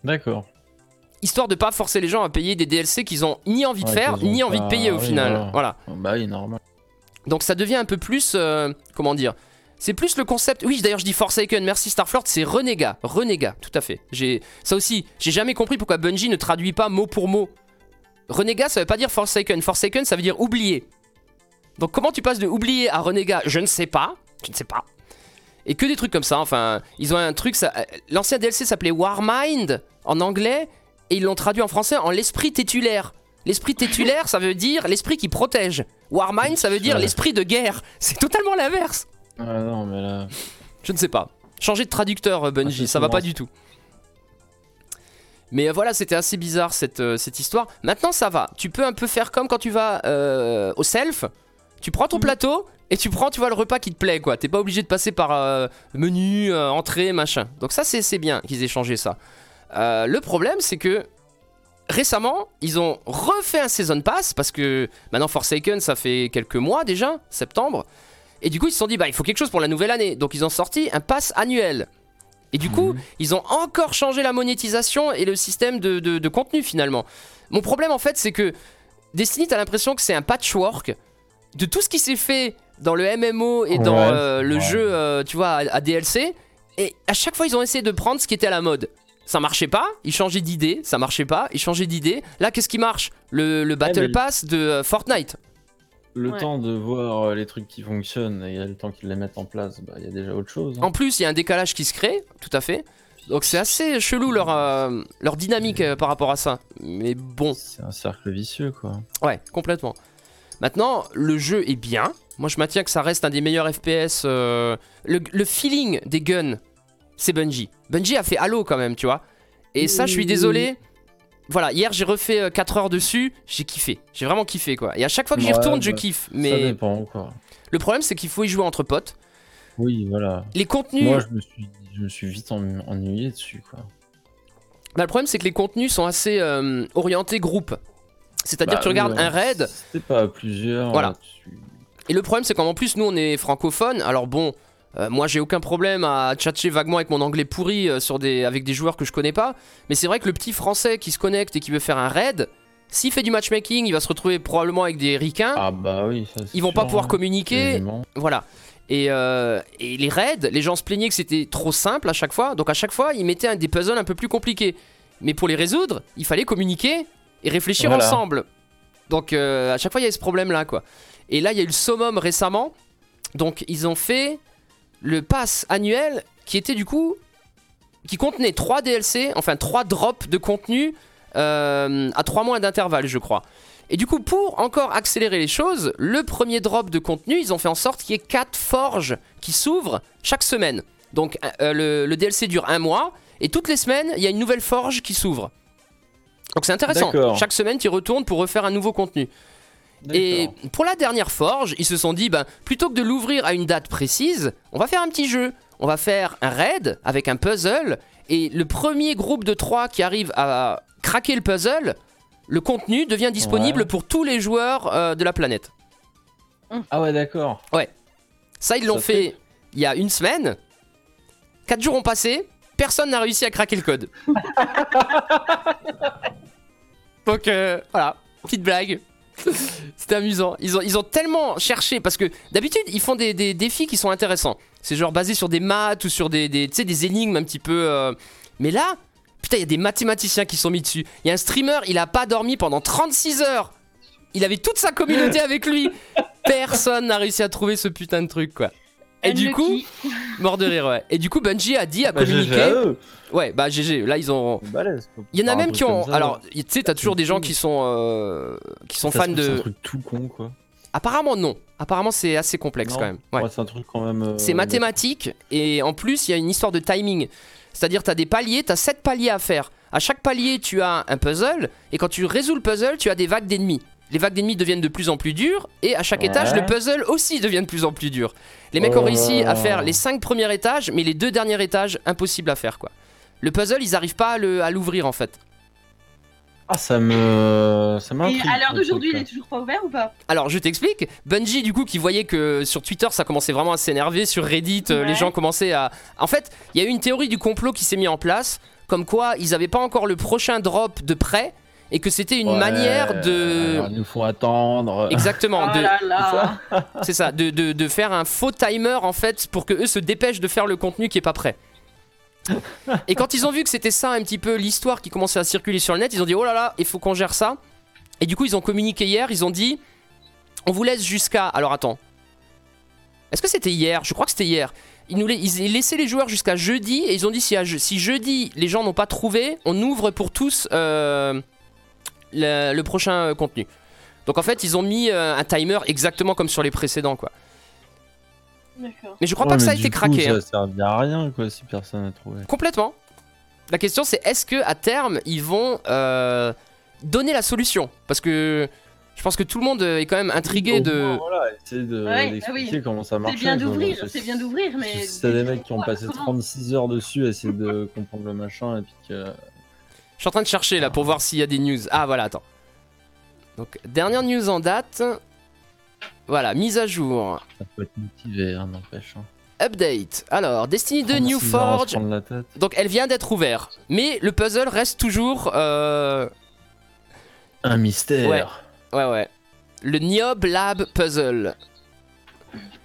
D'accord. Histoire de pas forcer les gens à payer des DLC qu'ils ont ni envie de Ouais, faire, ni envie de payer au oui, final. voilà. voilà. Bah oui, normal. Donc ça devient un peu plus. euh, comment dire C'est plus le concept. Oui, d'ailleurs, je dis Forsaken, merci Starflord, c'est Renégat. Renégat, tout à fait. J'ai Ça aussi, j'ai jamais compris pourquoi Bungie ne traduit pas mot pour mot. Renégat, ça veut pas dire Forsaken. Forsaken, ça veut dire oublier. Donc comment tu passes de oublier à Renégat Je ne sais pas. Je ne sais pas. Et que des trucs comme ça. Enfin, ils ont un truc. ça- euh, L'ancien DLC s'appelait Warmind en anglais et ils l'ont traduit en français en l'esprit tétulaire. L'esprit tétulaire, ça veut dire l'esprit qui protège. Warmind, ça veut dire l'esprit de guerre. C'est totalement l'inverse. Ah non, mais là. Je ne sais pas. Changer de traducteur, euh, Bungie, Ah, ça va pas du tout. Mais euh, voilà, c'était assez bizarre cette, euh, cette histoire. Maintenant, ça va. Tu peux un peu faire comme quand tu vas euh, au self. Tu prends ton plateau et tu prends, tu vois, le repas qui te plaît, quoi. T'es pas obligé de passer par euh, menu, euh, entrée, machin. Donc ça, c'est bien qu'ils aient changé ça. Euh, le problème, c'est que récemment, ils ont refait un Season Pass parce que maintenant Forsaken, ça fait quelques mois déjà, septembre. Et du coup, ils se sont dit, bah, il faut quelque chose pour la nouvelle année. Donc, ils ont sorti un pass annuel. Et du coup, ils ont encore changé la monétisation et le système de, de- de contenu finalement. Mon problème, en fait, c'est que Destiny, t'as l'impression que c'est un patchwork de tout ce qui s'est fait dans le MMO et dans euh, le ouais. jeu, euh, tu vois, à, à DLC. Et à chaque fois, ils ont essayé de prendre ce qui était à la mode. Ça marchait pas, ils changeaient d'idée, ça marchait pas, ils changeaient d'idée. Là, qu'est-ce qui marche? Le, le Battle mais- Pass de euh, Fortnite. Le Ouais. temps de voir euh, les trucs qui fonctionnent et le temps qu'ils les mettent en place, bah il y a déjà autre chose. hein. En plus, il y a un décalage qui se crée, tout à fait. Donc c'est assez chelou leur, euh, leur dynamique euh, par rapport à ça. Mais bon, C'est un cercle vicieux quoi. ouais, complètement. Maintenant, le jeu est bien. Moi, je maintiens que ça reste un des meilleurs FPS. euh, Le, le feeling des guns, c'est Bungie. Bungie a fait Halo quand même, tu vois. Et ça, je suis désolé. Voilà, hier j'ai refait 4 heures dessus, j'ai kiffé. J'ai vraiment kiffé quoi. Et à chaque fois que j'y Ouais, retourne, je bah, kiffe. Ça Mais dépend quoi. le problème, c'est qu'il faut y jouer entre potes. Oui, voilà. Les contenus. Moi je me suis, je me suis vite en- ennuyé dessus quoi. Bah, le problème, c'est que les contenus sont assez euh, orientés groupe. C'est-à-dire Bah, que tu regardes un raid, C'était pas à plusieurs. Voilà. tu- et le problème, c'est qu'en plus, nous, on est francophone. Alors bon, euh, moi, j'ai aucun problème à tchatcher vaguement avec mon anglais pourri euh, sur des, avec des joueurs que je connais pas. Mais c'est vrai que le petit français qui se connecte et qui veut faire un raid, s'il fait du matchmaking, il va se retrouver probablement avec des ricains. Ah bah oui, ça c'est Ils vont pas pouvoir hein. communiquer. Évidemment. Voilà. Et, euh, et les raids, les gens se plaignaient que c'était trop simple à chaque fois. Donc à chaque fois, ils mettaient un, des puzzles un peu plus compliqués. Mais pour les résoudre, il fallait communiquer et réfléchir Voilà. ensemble. Donc à chaque fois, il y avait ce problème-là, quoi. Et là, il y a eu le summum récemment. Donc ils ont fait le pass annuel qui était du coup qui contenait 3 DLC, enfin 3 drops de contenu euh, à 3 mois d'intervalle, je crois. Et du coup, pour encore accélérer les choses, le premier drop de contenu, ils ont fait en sorte qu'il y ait 4 forges qui s'ouvrent chaque semaine. Donc euh, le, le DLC dure un mois, et toutes les semaines, il y a une nouvelle forge qui s'ouvre. Donc c'est intéressant. Chaque semaine, tu retournes pour refaire un nouveau contenu. Et pour la dernière forge, ils se sont dit, ben, plutôt que de l'ouvrir à une date précise, on va faire un petit jeu. On va faire un raid avec un puzzle Et le premier groupe de 3 qui arrive à craquer le puzzle, le contenu devient disponible Ouais. pour tous les joueurs euh, de la planète. Ah ouais, d'accord. Ça, ils l'ont Ça fait il y a une semaine. 4 jours ont passé, personne n'a réussi à craquer le code. Donc euh, voilà, petite blague. C'était amusant. Ils ont, ils ont tellement cherché parce que d'habitude ils font des, des défis qui sont intéressants. C'est genre basé sur des maths ou sur des, des, des énigmes un petit peu. euh, Mais là, putain, il y a des mathématiciens qui sont mis dessus. Il y a un streamer, il a pas dormi pendant 36 heures. Il avait toute sa communauté avec lui. Personne n'a réussi à trouver ce putain de truc quoi. Et du coup, mort de rire, ouais. Et du coup, Bungie a dit, a Bah, communiqué. à eux. Ouais, bah GG. Là, ils ont. Il y en a même qui ont. Alors, tu sais, t'as toujours des gens qui sont euh, qui sont fans trouve, C'est un de. truc tout con, quoi. Apparemment non. Apparemment c'est assez complexe Non. quand même. Ouais. Ouais, c'est un truc quand même. euh, C'est mathématique et en plus il y a une histoire de timing. C'est-à-dire t'as des paliers, t'as 7 paliers à faire. À chaque palier tu as un puzzle et quand tu résous le puzzle tu as des vagues d'ennemis. Les vagues d'ennemis deviennent de plus en plus dures et à chaque Ouais. étage le puzzle aussi devient de plus en plus dur. Les mecs ont Oh. réussi à faire les 5 premiers étages mais les deux derniers étages impossible à faire quoi. Le puzzle ils arrivent pas à le- à l'ouvrir en fait. Ah, ça me. Ça Et à l'heure d'aujourd'hui, il est toujours pas ouvert ou pas? Alors je t'explique, Bungie du coup qui voyait que sur Twitter ça commençait vraiment à s'énerver, sur Reddit euh, Ouais. les gens commençaient à... En fait il y a eu une théorie du complot qui s'est mise en place, comme quoi ils avaient pas encore le prochain drop de prêt et que c'était une Ouais, manière de... alors, il nous faut attendre. Exactement, Oh de... là là c'est ça, de, de- de faire un faux timer en fait pour que eux se dépêchent de faire le contenu qui est pas prêt. Et quand ils ont vu que c'était ça un petit peu l'histoire qui commençait à circuler sur le net, ils ont dit oh là là, il faut qu'on gère ça. Et du coup, ils ont communiqué hier, ils ont dit on vous laisse jusqu'à. Alors attends. Est-ce que c'était hier? Je crois que c'était hier. Ils, nous la- ils laissaient les joueurs jusqu'à jeudi et ils ont dit si, à je- si jeudi les gens n'ont pas trouvé, on ouvre pour tous euh, le, le prochain euh, contenu. Donc en fait, ils ont mis euh, un timer exactement comme sur les précédents quoi. D'accord. Mais je crois Ouais, pas que ça a été coup, craqué. hein. Ça servira à rien, quoi, si personne n'a trouvé. Complètement. La question c'est est-ce que à terme ils vont euh, donner la solution? Parce que je pense que tout le monde est quand même intrigué de. moins, Voilà, essayer de- Ouais, ah oui. comment ça marche. C'est bien d'ouvrir, c'est bien d'ouvrir, mais. Si t'as des mecs qui ont passé comment 36 heures dessus à essayer de comprendre le machin et puis que. Je suis en train de chercher là pour voir s'il y a des news. Ah voilà, attends. Donc dernière news en date. Voilà, mise à jour. Ça peut être motivé, hein, n'empêche. hein. Update. Alors, Destiny 2 New 36 heures à se Forge. Donc elle vient d'être ouverte. Mais le puzzle reste toujours. euh, Un mystère. Ouais, ouais. Le Niob Lab Puzzle.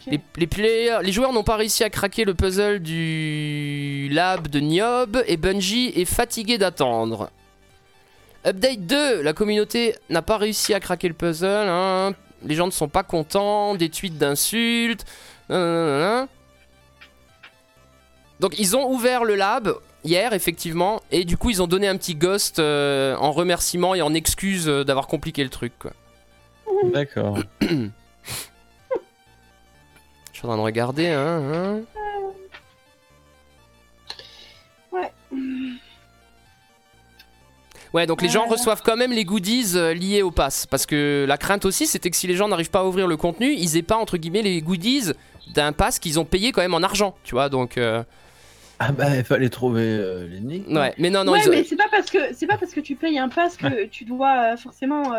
Les, les players- les joueurs n'ont pas réussi à craquer le puzzle du lab de Niob et Bungie est fatigué d'attendre. Update 2, la communauté n'a pas réussi à craquer le puzzle. hein. Les gens ne sont pas contents, des tweets d'insultes. Donc ils ont ouvert le lab hier effectivement et du coup ils ont donné un petit ghost euh, en remerciement et en excuse euh, d'avoir compliqué le truc. D'accord. Je suis en train de regarder. Hein, hein. Ouais. Ouais, donc les gens Euh. reçoivent quand même les goodies euh, liés au pass. Parce que la crainte aussi, c'était que si les gens n'arrivent pas à ouvrir le contenu, ils aient pas, entre guillemets, les goodies d'un pass qu'ils ont payé quand même en argent. Tu vois, donc. euh, Ah bah, il fallait trouver euh, l'énigme. Ouais, mais non, non, ouais, ils mais c'est pas parce que c'est pas parce que tu payes un pass que tu dois euh, forcément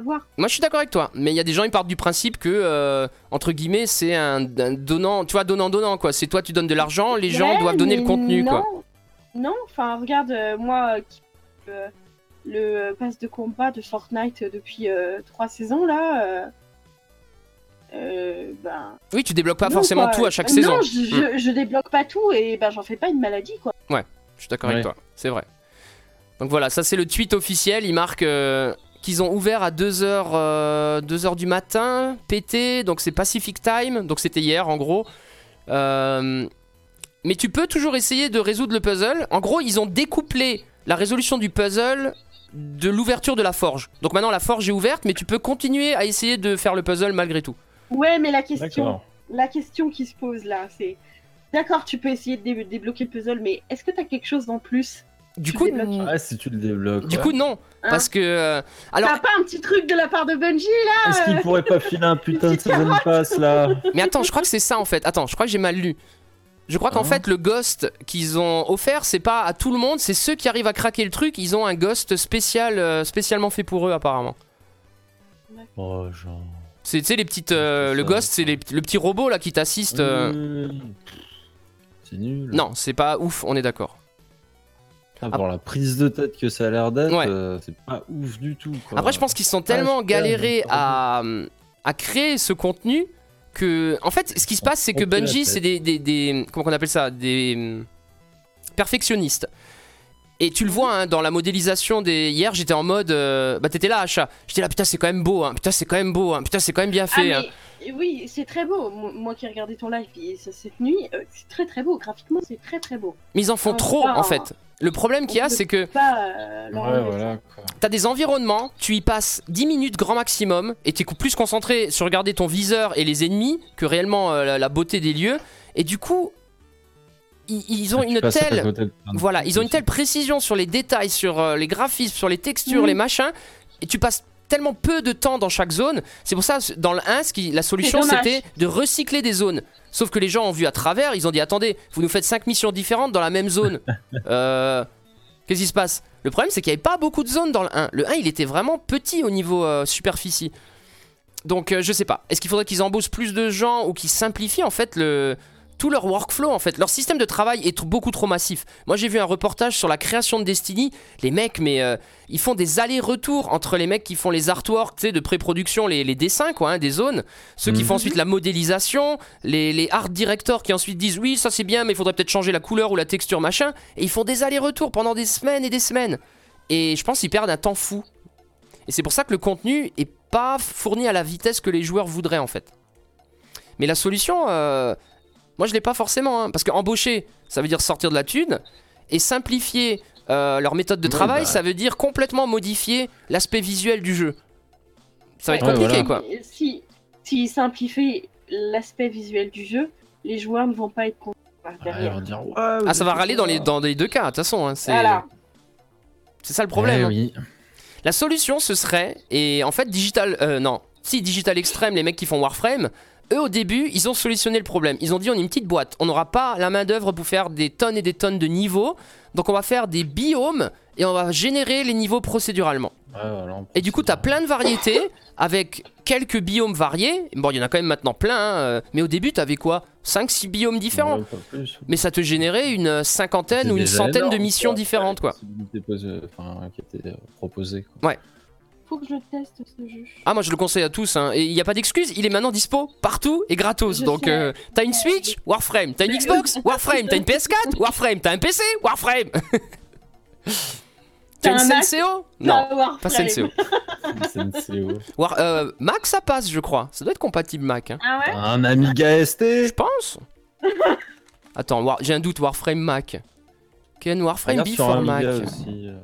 Moi, je suis d'accord avec toi. Mais il y a des gens, ils partent du principe que, euh, entre guillemets, c'est un, un donnant. Tu vois, donnant-donnant, quoi. C'est toi, tu donnes de l'argent, les gens Ouais, doivent donner le contenu, non. quoi. Non, enfin regarde euh, moi euh, qui euh, le pass de combat de Fortnite depuis euh, trois saisons là. euh, euh, ben, Oui, tu débloques pas non, forcément quoi. tout à chaque Non, saison. je, je, je débloque pas tout et ben j'en fais pas une maladie quoi. Je suis d'accord avec Ouais. toi, c'est vrai. Donc voilà, ça c'est le tweet officiel. Ils marquent euh, qu'ils ont ouvert à 2h, 2h du matin, PT, donc c'est Pacific Time, donc c'était hier en gros. Euh, mais tu peux toujours essayer de résoudre le puzzle. En gros, ils ont découplé la résolution du puzzle de l'ouverture de la forge. Donc maintenant la forge est ouverte, mais tu peux continuer à essayer de faire le puzzle malgré tout. Ouais, mais la question, la question qui se pose là, c'est d'accord, tu peux essayer de dé- débloquer le puzzle, mais est-ce que t'as quelque chose en plus? Du Tu coup, débloques. Ouais, si tu le débloques. du ouais. coup non, Hein parce que euh, alors T'as pas un petit truc de la part de Bungie là Est-ce qu'il pourrait pas filer un putain de season pass là? Mais attends, je crois que c'est ça en fait. Attends, je crois que j'ai mal lu. Je crois qu'en Ah. fait, le ghost qu'ils ont offert, c'est pas à tout le monde, c'est ceux qui arrivent à craquer le truc. Ils ont un ghost spécial, euh, spécialement fait pour eux, apparemment. Oh, genre. C'est, tu sais, les petites. euh, le ghost, c'est les- le petit robot là qui t'assiste. euh. C'est nul. Non, c'est pas ouf, on est d'accord. Ah, pour la prise de tête que ça a l'air d'être, Ouais. euh, c'est pas ouf du tout. quoi. Après, je pense qu'ils sont tellement galérés à, à créer ce contenu que. En fait, ce qui se passe, c'est que Bungie, c'est des, des, des- Comment on appelle ça Des. hum, perfectionnistes. Et tu le vois hein, dans la modélisation des. Hier, j'étais en mode. euh, Bah, t'étais là, achat. J'étais là, putain, c'est quand même beau, hein. Putain, c'est quand même beau, hein. Putain, c'est quand même bien Ah, fait. hein. mais oui, c'est très beau. Moi, qui ai regardé ton live cette nuit, euh, c'est très très beau. Graphiquement, c'est très très beau. Mais ils en font Ah, trop, en fait. Le problème qu'il y a, c'est que. Pas euh, Ouais, voilà. T'as des environnements, tu y passes 10 minutes grand maximum et t'es plus concentré sur regarder ton viseur et les ennemis que réellement euh, la, la beauté des lieux. Et du coup, ils, ils ont une telle, voilà, ils ont une telle précision sur les détails, sur euh, les graphismes, sur les textures, Mhm. les machins, et tu passes tellement peu de temps dans chaque zone. C'est pour ça, dans le 1, ce qui, la solution c'était de recycler des zones. Sauf que les gens ont vu à travers, ils ont dit attendez, vous nous faites 5 missions différentes dans la même zone. Euh, Qu'est-ce qui se passe? Le problème, c'est qu'il n'y avait pas beaucoup de zones dans le 1. Le 1, il était vraiment petit au niveau euh, superficie. Donc, euh, je sais pas. Est-ce qu'il faudrait qu'ils embauchent plus de gens ou qu'ils simplifient en fait le tout leur workflow en fait. Leur système de travail est beaucoup trop massif. Moi, j'ai vu un reportage sur la création de Destiny. Les mecs, mais euh, ils font des allers-retours entre les mecs qui font les artworks, de pré-production, les, les dessins quoi, hein, des zones. Ceux qui Mhm. font ensuite la modélisation, les, les art directors qui ensuite disent oui, ça c'est bien, mais il faudrait peut-être changer la couleur ou la texture machin. Et ils font des allers-retours pendant des semaines et des semaines. Et je pense qu'ils perdent un temps fou. Et c'est pour ça que le contenu est pas fourni à la vitesse que les joueurs voudraient en fait. Mais la solution, euh, moi je l'ai pas forcément, hein, parce qu'embaucher, ça veut dire sortir de la thune, et simplifier euh, leur méthode de Ouais, travail, bah. ça veut dire complètement modifier l'aspect visuel du jeu. Ça va être Ouais, compliqué voilà. quoi. Si, simplifient l'aspect visuel du jeu, les joueurs ne vont pas être contents derrière. dire, ouais, Ah, ça va c'est râler dans les, dans les deux cas, de toute façon. hein, c'est Voilà. c'est ça le problème. Hein. oui. La solution, ce serait, et en fait, Digital, euh, non, si Digital Extreme, les mecs qui font Warframe, eux au début, ils ont solutionné le problème. Ils ont dit, on est une petite boîte, on n'aura pas la main d'œuvre pour faire des tonnes et des tonnes de niveaux, donc on va faire des biomes et on va générer les niveaux procéduralement. Ouais, voilà, Et du coup, t'as plein de variétés avec quelques biomes variés. Bon, il y en a quand même maintenant plein, hein, euh, mais au début, t'avais quoi? 5-6 biomes différents. Ouais. Mais ça te générait une cinquantaine C'est ou une centaine de missions quoi. différentes, quoi. Enfin, qui étaient euh, proposées. Quoi. Faut que je teste ce jeu. Ah, moi je le conseille à tous, hein. et il n'y a pas d'excuse, il est maintenant dispo partout et gratos. Je Donc, euh, t'as une Switch Warframe, t'as une Xbox Warframe, t'as une PS4 Warframe, t'as un PC Warframe T'as une Mac Senseo Non, Pas Warframe. pas Senseo. SNCO. War, euh, Mac, ça passe, je crois. Ça doit être compatible Mac. hein. Ah ouais Un Amiga ST Je pense. Attends, War- j'ai un doute, Warframe Mac. Ken Warframe Regarde sur before Mac. Aussi. euh,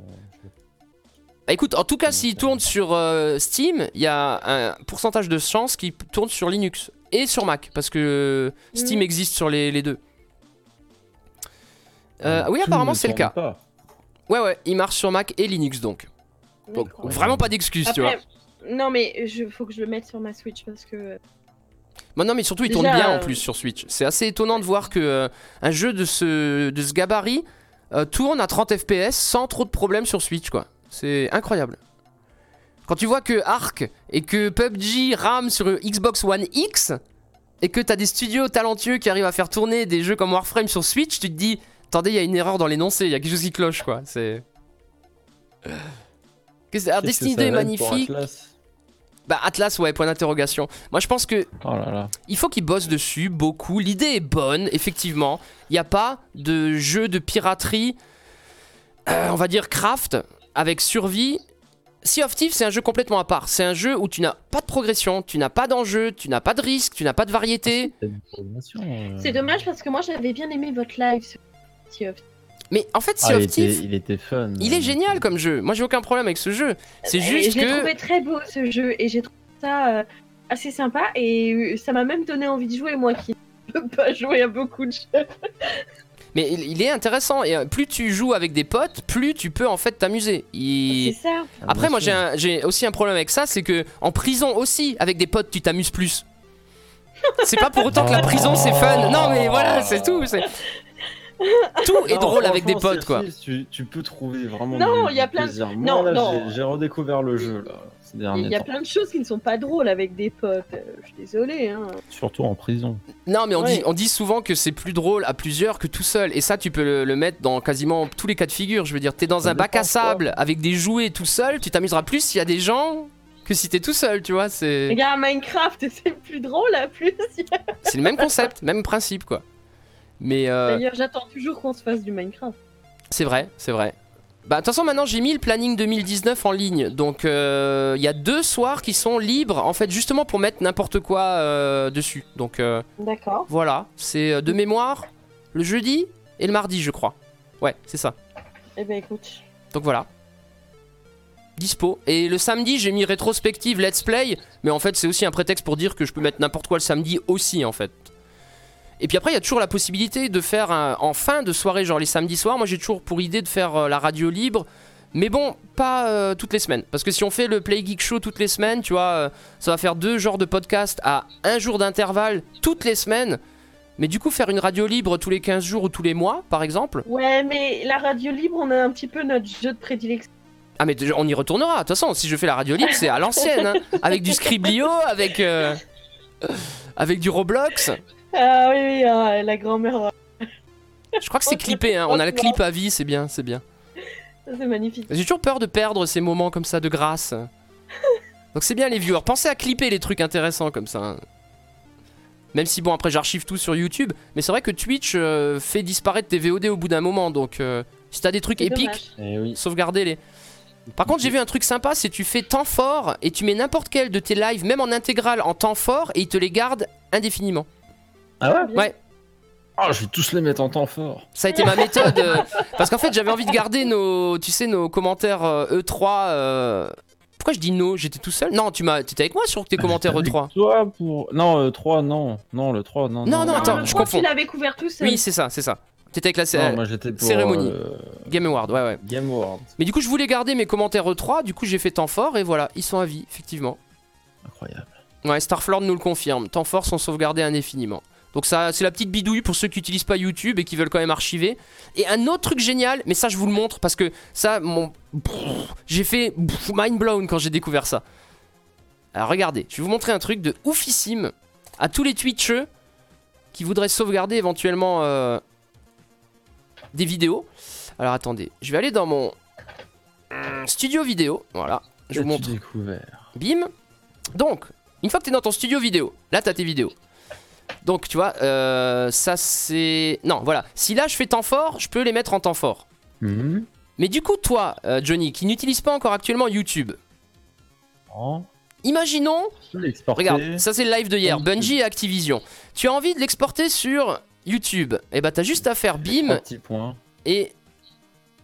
Bah, écoute, en tout cas, s'il tourne sur euh, Steam, il y a un pourcentage de chance qu'il tourne sur Linux et sur Mac, parce que Steam Mm. existe sur les, les deux. Euh, tout oui, apparemment, c'est le cas. pas. Ouais, ouais, il marche sur Mac et Linux donc. Donc, vraiment pas d'excuses, tu vois. Non mais je, faut que je le mette sur ma Switch parce que Bah non, mais surtout, il Déjà, tourne bien en euh, plus sur Switch. C'est assez étonnant de voir que euh, un jeu de ce, de ce gabarit euh, tourne à 30 FPS sans trop de problèmes sur Switch, quoi. C'est incroyable. Quand tu vois que Ark et que PUBG rame sur Xbox One X et que t'as des studios talentueux qui arrivent à faire tourner des jeux comme Warframe sur Switch, tu te dis, attendez, il y a une erreur dans l'énoncé, il y a quelque chose qui cloche, quoi. C'est. Alors, Destiny ça 2 est magnifique. Atlas Bah, Atlas, ouais, point d'interrogation. Moi, je pense que Oh là là. il faut qu'ils bossent dessus beaucoup. L'idée est bonne, effectivement. Il n'y a pas de jeu de piraterie, euh, on va dire craft, avec survie. Sea of Thieves, c'est un jeu complètement à part. C'est un jeu où tu n'as pas de progression, tu n'as pas d'enjeu, tu n'as pas de risque, tu n'as pas de variété. Programmation, euh. c'est dommage parce que moi j'avais bien aimé votre live sur Sea of Thieves. Mais en fait, Sea Ah, il, of était, Thieves, il était fun. il est génial comme jeu. Moi, j'ai aucun problème avec ce jeu. C'est juste J'ai que. trouvé très beau ce jeu et j'ai trouvé ça euh, assez sympa et ça m'a même donné envie de jouer moi qui ne peux pas jouer à beaucoup de jeux. Mais il il est intéressant. Et euh, plus tu joues avec des potes, plus tu peux en fait t'amuser. Il- C'est ça. Ah, Après, moi, j'ai aussi un problème avec ça, c'est que en prison aussi, avec des potes, tu t'amuses plus. C'est pas pour autant que la prison c'est fun. Non mais voilà, c'est tout. Tout est Non, drôle avec des potes quoi. Tu, tu peux trouver vraiment Non, du- il y a du plein de-. Non, Moi, là, non. j'ai- redécouvert le jeu là, ces Il y a temps. plein de choses qui ne sont pas drôles avec des potes. euh, Je suis désolée. Hein. Surtout en prison. Non mais on, Ouais. dit, on dit souvent que c'est plus drôle à plusieurs que tout seul. Et ça tu peux le, le mettre dans quasiment tous les cas de figure. Je veux dire, t'es dans Ça un bac à quoi. sable avec des jouets tout seul, tu t'amuseras plus s'il y a des gens que si t'es tout seul, tu vois. C'est Regarde Minecraft, c'est plus drôle à plus. c'est le même concept, même principe quoi. Mais euh, D'ailleurs, j'attends toujours qu'on se fasse du Minecraft. C'est vrai, c'est vrai. Bah, de toute façon, maintenant j'ai mis le planning 2019 en ligne. Donc, euh, il y a deux soirs qui sont libres, en fait, justement pour mettre n'importe quoi euh, dessus. Donc, euh, D'accord. voilà. C'est euh, de mémoire le jeudi et le mardi, je crois. Ouais, c'est ça. Eh ben écoute. Donc, voilà. Dispo. Et le samedi, j'ai mis rétrospective Let's Play. Mais en fait, c'est aussi un prétexte pour dire que je peux mettre n'importe quoi le samedi aussi, en fait. Et puis après, il y a toujours la possibilité de faire un- en fin de soirée, genre les samedis soirs. Moi, j'ai toujours pour idée de faire euh, la radio libre. Mais bon, pas euh, toutes les semaines. Parce que si on fait le Play Geek Show toutes les semaines, tu vois, euh, ça va faire deux genres de podcast à un jour d'intervalle toutes les semaines. Mais du coup, faire une radio libre tous les 15 jours ou tous les mois, par exemple. Ouais, mais la radio libre, on a un petit peu notre jeu de prédilection. Ah, mais on y retournera. De toute façon, si je fais la radio libre, c'est à l'ancienne. hein. Avec du Scriblio, avec, euh, avec du Roblox. Ah oui, oui, ah, la grand-mère, Je crois que c'est clippé, hein. on a le clip à vie, c'est bien, c'est bien. ça, c'est magnifique. J'ai toujours peur de perdre ces moments comme ça de grâce. Donc c'est bien les viewers, pensez à clipper les trucs intéressants comme ça. hein. Même si bon après j'archive tout sur YouTube, mais c'est vrai que Twitch euh, fait disparaître tes VOD au bout d'un moment, donc euh, si t'as des trucs épiques, oui. sauvegardez-les. Par contre j'ai vu un truc sympa, c'est tu fais temps fort et tu mets n'importe quel de tes lives, même en intégrale, en temps fort, et il te les garde indéfiniment. Ah ouais Ouais. Ah, je vais tous les mettre en temps fort. Ça a été ma méthode. euh, parce qu'en fait, j'avais envie de garder nos, tu sais, nos commentaires euh, E3. euh, Pourquoi je dis no? J'étais tout seul? Non, tu m'as, t'étais avec moi sur tes commentaires E E3. Toi pour. Non, le 3, non. Non, le 3, non. Non, non, attends, le je trois, confonds. Tu l'avais couvert tout seul. Oui, c'est ça, c'est ça. T'étais avec la Non, cé- moi j'étais pour. cérémonie. euh, Game Award, ouais, ouais. Game World. Mais du coup, je voulais garder mes commentaires E3. Du coup, j'ai fait temps fort et voilà, ils sont à vie, effectivement. Incroyable. Ouais, Starflord nous le confirme. Temps fort sont sauvegardés indéfiniment. Donc ça, c'est la petite bidouille pour ceux qui n'utilisent pas YouTube et qui veulent quand même archiver. Et un autre truc génial, mais ça je vous le montre parce que ça, mon, j'ai fait mind blown quand j'ai découvert ça. Alors regardez, je vais vous montrer un truc de oufissime à tous les Twitcheux qui voudraient sauvegarder éventuellement euh, des vidéos. Alors attendez, je vais aller dans mon hum, studio vidéo. Voilà, je vous montre. découvert? Bim. Donc, une fois que tu es dans ton studio vidéo, là tu as tes vidéos. Donc tu vois, euh, ça c'est... Non, voilà. Si là je fais temps fort, je peux les mettre en temps fort. Mhm. Mais du coup, toi, euh, Johnny, qui n'utilise pas encore actuellement YouTube, Oh, imaginons... je. Regarde, ça c'est le live de hier. Bungie et Activision. Tu as envie de l'exporter sur YouTube. Et bah t'as juste à faire bim et...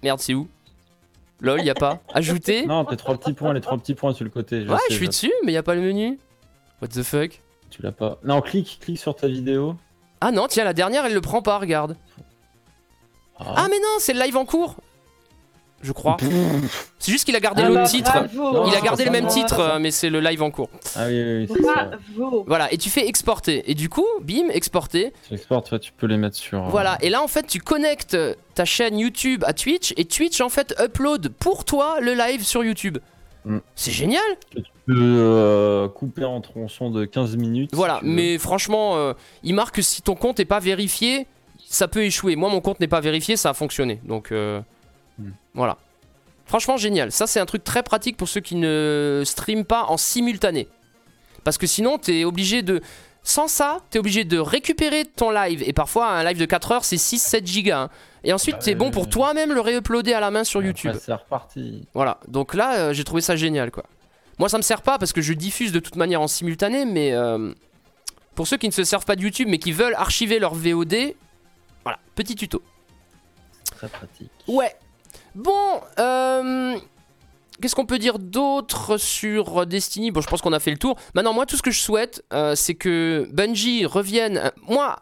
Merde, c'est où? Lol, y a pas. Ajouter Non, tes trois petits points, les trois petits points sur le côté. Ouais, sais, je suis dessus, mais y a pas le menu. What the fuck? Tu l'as pas. Non, clique, clique sur ta vidéo. Ah non, tiens, la dernière, elle le prend pas, regarde. Ah mais non, c'est le live en cours Je crois. C'est juste qu'il a gardé Ah l'autre bah, titre. bravo. Il a gardé le même titre, ça. euh, mais c'est le live en cours. Ah oui, oui, oui c'est ça. Bravo. Voilà, et tu fais exporter. Et du coup, bim, exporter. Tu exportes, toi, tu peux les mettre sur. euh, Voilà, et là en fait, tu connectes ta chaîne YouTube à Twitch, et Twitch en fait upload pour toi le live sur YouTube. Mm. C'est génial euh, couper en tronçons de 15 minutes. Voilà, tu mais franchement, euh, il marque que si ton compte n'est pas vérifié, ça peut échouer. Moi, mon compte n'est pas vérifié, ça a fonctionné. Donc euh, Hmm. voilà. Franchement, génial. Ça, c'est un truc très pratique pour ceux qui ne streament pas en simultané. Parce que sinon, t'es obligé de. Sans ça, t'es obligé de récupérer ton live. Et parfois, un live de 4 heures, c'est 6-7 gigas. hein. Et ensuite, t'es bon pour Ouais. toi-même le réuploader à la main sur YouTube. c'est reparti. Voilà, donc là euh, j'ai trouvé ça génial quoi. Moi ça me sert pas parce que je diffuse de toute manière en simultané, mais euh, pour ceux qui ne se servent pas de YouTube mais qui veulent archiver leur VOD, voilà, petit tuto. Très pratique. Ouais. Bon, euh, qu'est-ce qu'on peut dire d'autre sur Destiny? Bon, je pense qu'on a fait le tour. Maintenant, moi, tout ce que je souhaite, euh, c'est que Bungie revienne. Moi,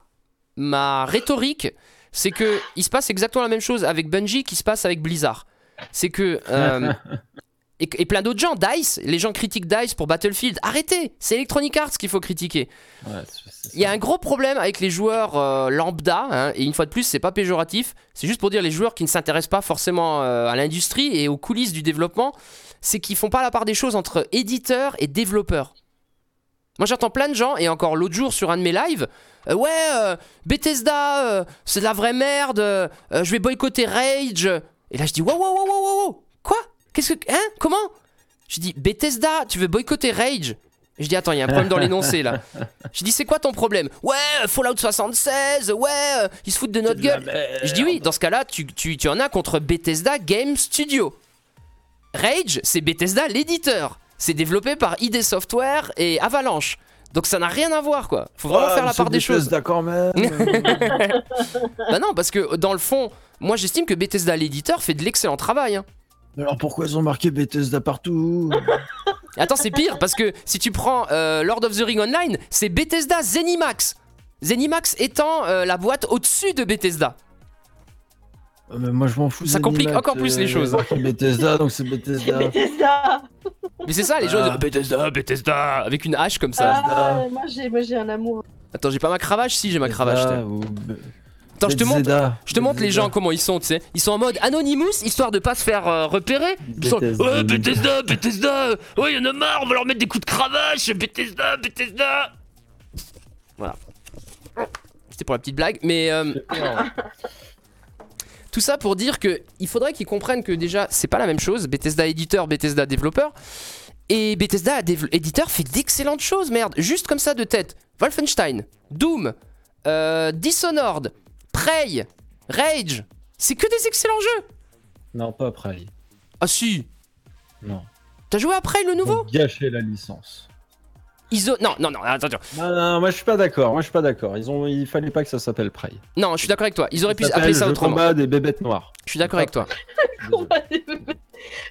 ma rhétorique, c'est que il se passe exactement la même chose avec Bungie qui se passe avec Blizzard. C'est que euh, et, et plein d'autres gens. Dice, les gens critiquent Dice pour Battlefield. Arrêtez, c'est Electronic Arts qu'il faut critiquer. Ouais, Il y a un gros problème avec les joueurs euh, lambda, hein, et une fois de plus, c'est pas péjoratif, c'est juste pour dire les joueurs qui ne s'intéressent pas forcément euh, à l'industrie et aux coulisses du développement, c'est qu'ils font pas la part des choses entre éditeurs et développeurs. Moi j'entends plein de gens, et encore l'autre jour sur un de mes lives, euh, ouais, euh, Bethesda, euh, c'est de la vraie merde, je vais boycotter Rage. Et là je dis, wow, wow, wow, wow, wow, wow, quoi? Qu'est-ce que. Hein Comment? Je dis, Bethesda, tu veux boycotter Rage? Je dis attends, il y a un problème dans l'énoncé là. Je dis c'est quoi ton problème? Ouais, Fallout 76, ouais, euh, ils se foutent de notre gueule. Je dis oui, dans ce cas-là, tu, tu, tu en as contre Bethesda Game Studio. Rage, c'est Bethesda l'éditeur. C'est développé par ID Software et Avalanche. Donc ça n'a rien à voir quoi. Faut vraiment Ouais, faire la part des choses. Bethesda quand même. Bah non, parce que dans le fond, moi j'estime que Bethesda l'éditeur fait de l'excellent travail. hein. Alors pourquoi ils ont marqué Bethesda partout Attends, c'est pire parce que si tu prends euh, Lord of the Ring Online, c'est Bethesda Zenimax. Zenimax étant euh, la boîte au-dessus de Bethesda. Euh, mais Moi je m'en fous. Ça complique encore plus les euh, choses. marqué Bethesda donc c'est Bethesda. Bethesda. Mais c'est ça, les gens Ah. disent Bethesda, Bethesda, avec une hache comme ça. Ah, moi j'ai moi j'ai un amour. Attends, j'ai pas ma cravache? Si, j'ai ma cravache. Attends, je te montre. Je te montre les gens comment ils sont, tu sais. Ils sont en mode Anonymous, histoire de pas se faire euh, repérer. Ils sont Bethesda. Ouais, Bethesda, Bethesda Ouais, y'en a marre, on va leur mettre des coups de cravache Bethesda, Bethesda Voilà. C'était pour la petite blague, mais euh, tout ça pour dire que il faudrait qu'ils comprennent que déjà, c'est pas la même chose. Bethesda éditeur, Bethesda développeur. Et Bethesda éditeur fait d'excellentes choses, merde. Juste comme ça de tête. Wolfenstein, Doom, euh, Dishonored, Prey, Rage. C'est que des excellents jeux. Non pas Prey. Ah si. Non. T'as joué à Prey le nouveau? Gâché la licence. Iso... Non, non, non, attends, attends. Non, non, moi je suis pas d'accord. Moi je suis pas d'accord. Ils ont, il fallait pas que ça s'appelle Prey. Non, je suis d'accord avec toi. Ils auraient pu appeler ça autrement. combat des bébêtes noires. Je suis d'accord avec toi.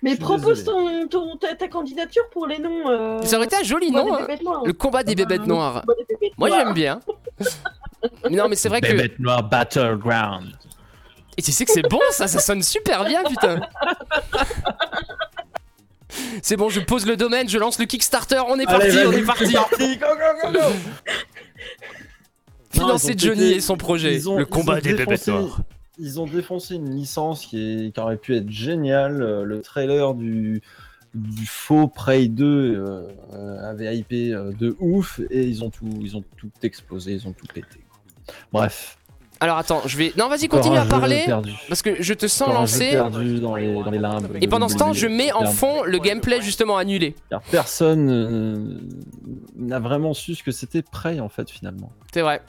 Mais propose ton, ton- ta, ta candidature pour les noms. euh, Ça aurait été un joli nom. hein. Le combat des Ah bah, bébêtes noires. bébêtes Moi j'aime bien. Mais non, mais c'est vrai que. Bébêtes noires Battleground. Et tu sais que c'est bon ça, ça sonne super bien, putain. C'est bon, je pose le domaine, je lance le Kickstarter, on est parti, Allez, on est parti. parti. Go, go, go, go. Financer Johnny et son projet. ils ont- le combat des défoncé- noires. Ils ont défoncé une licence qui, est- qui aurait pu être géniale. Euh, Le trailer du, du faux Prey 2 euh, avait hypé euh, de ouf et ils ont tout, ils ont tout explosé, ils ont tout pété. Bref. Alors attends, je vais. Non, vas-y, continue à parler. Parce que je te sens Encore lancé. perdu dans les, dans les limbes. Et pendant ce temps, je mets en fond le gameplay justement annulé. Car personne euh, n'a vraiment su ce que c'était Prey en fait finalement. C'est vrai.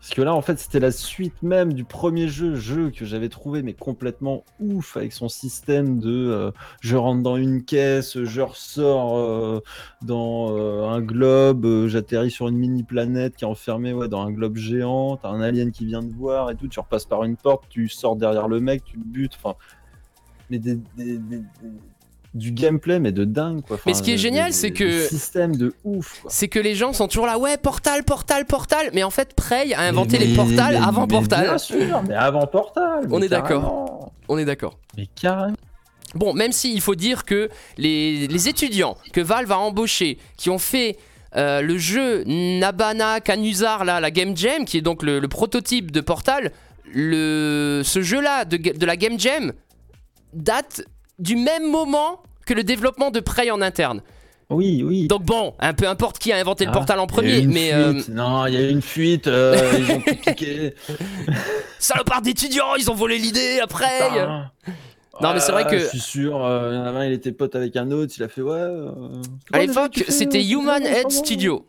Parce que là, en fait, c'était la suite même du premier jeu, jeu que j'avais trouvé mais complètement ouf avec son système de euh, je rentre dans une caisse, je ressors euh, dans euh, un globe, j'atterris sur une mini planète qui est enfermée dans un globe géant, t'as un alien qui vient te voir et tout, tu repasses par une porte, tu sors derrière le mec, tu le butes, enfin, mais des- du gameplay mais de dingue quoi. Mais ce qui est génial, c'est que- systèmes de ouf. Quoi. C'est que les gens sont toujours là, ouais, Portal, Portal, Portal. Mais en fait, Prey a inventé Mais- les portals mais- avant mais Portal. Bien sûr, mais avant Portal. On est d'accord. On est d'accord. Mais carrément. Bon, même s'il faut dire que les, les étudiants que Valve a embauchés, qui ont fait euh, le jeu Nabana Kanuzar, là, la Game Jam, qui est donc le, le prototype de Portal, le, ce jeu-là de, de la Game Jam date du même moment que le développement de Prey en interne. Oui, oui. Donc bon, un peu importe qui a inventé le Ah, Portal en premier, mais euh. Non, il y a eu une fuite. euh, ils ont tout piqué. salopard d'étudiants, ils ont volé l'idée après. Putain. Non, mais c'est vrai Ah, que- Je suis sûr, euh, il y en a un, il était pote avec un autre, il a fait ouais. euh, À l'époque, c'était Human Head Studio.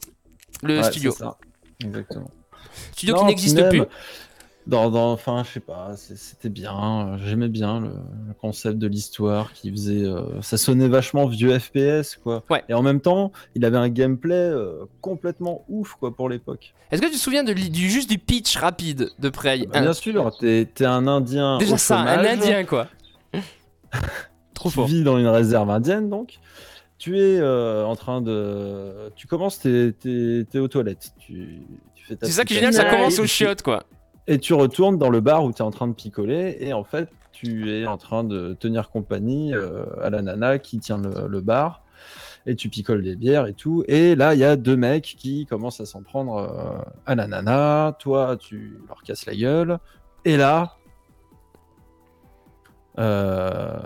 Le Ouais, studio. c'est ça. Exactement. Studio Non, qui n'existe plus. Dans, dans, enfin, je sais pas, c'était bien. J'aimais bien le, le concept de l'histoire qui faisait. euh, ça sonnait vachement vieux FPS, quoi. Ouais. Et en même temps, il avait un gameplay euh, complètement ouf, quoi, pour l'époque. Est-ce que tu te souviens de, du, juste du pitch rapide de Prey? Bah, bien sûr, t'es un Indien. Déjà au ça, un indien quoi. Trop Tu fort. vis dans une réserve indienne, donc. Tu es euh, en train de. Tu commences, t'es aux toilettes. Tu, tu fais ta C'est ça qui est génial, ça commence aux chiottes quoi. Et tu retournes dans le bar où tu es en train de picoler, et en fait, tu es en train de tenir compagnie euh, à la nana qui tient le, bar, et tu picoles des bières et tout. Et là, il y a deux mecs qui commencent à s'en prendre euh, à la nana. Toi, tu leur casses la gueule. Et là, euh,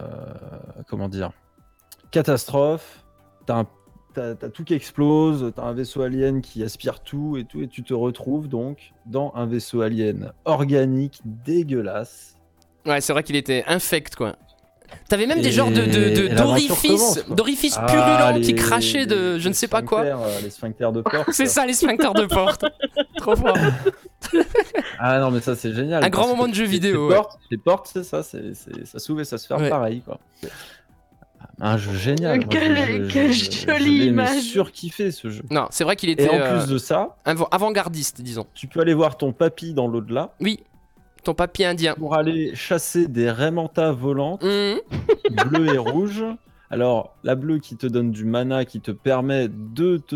comment dire, catastrophe. T'as un- t'as- tout qui explose, t'as un vaisseau alien qui aspire tout et tout, et tu te retrouves donc dans un vaisseau alien organique dégueulasse. Ouais, c'est vrai qu'il était infect quoi. T'avais même des genres de, d'orifices, d'orifices Ah, purulents qui crachaient de les- je ne sais pas quoi. euh, Les sphincters de porte. C'est ça les sphincters de porte. Trop fort. Ah non, mais ça c'est génial. Un grand moment de jeu vidéo, Les ouais. portes, c'est ça, ça s'ouvre et ça se ferme Ouais. pareil, quoi. Un jeu génial. Moi, Quelle- je- je- quelle je- je jolie mais image. surkiffé ce jeu. Non, c'est vrai qu'il Et était en euh, plus de ça, avant- avant-gardiste, disons. tu peux aller voir ton papy dans l'au-delà Oui, ton papier indien. pour aller chasser des Raymanta volantes, Hum, bleues et rouges. Alors, la bleue qui te donne du mana, qui te permet de te,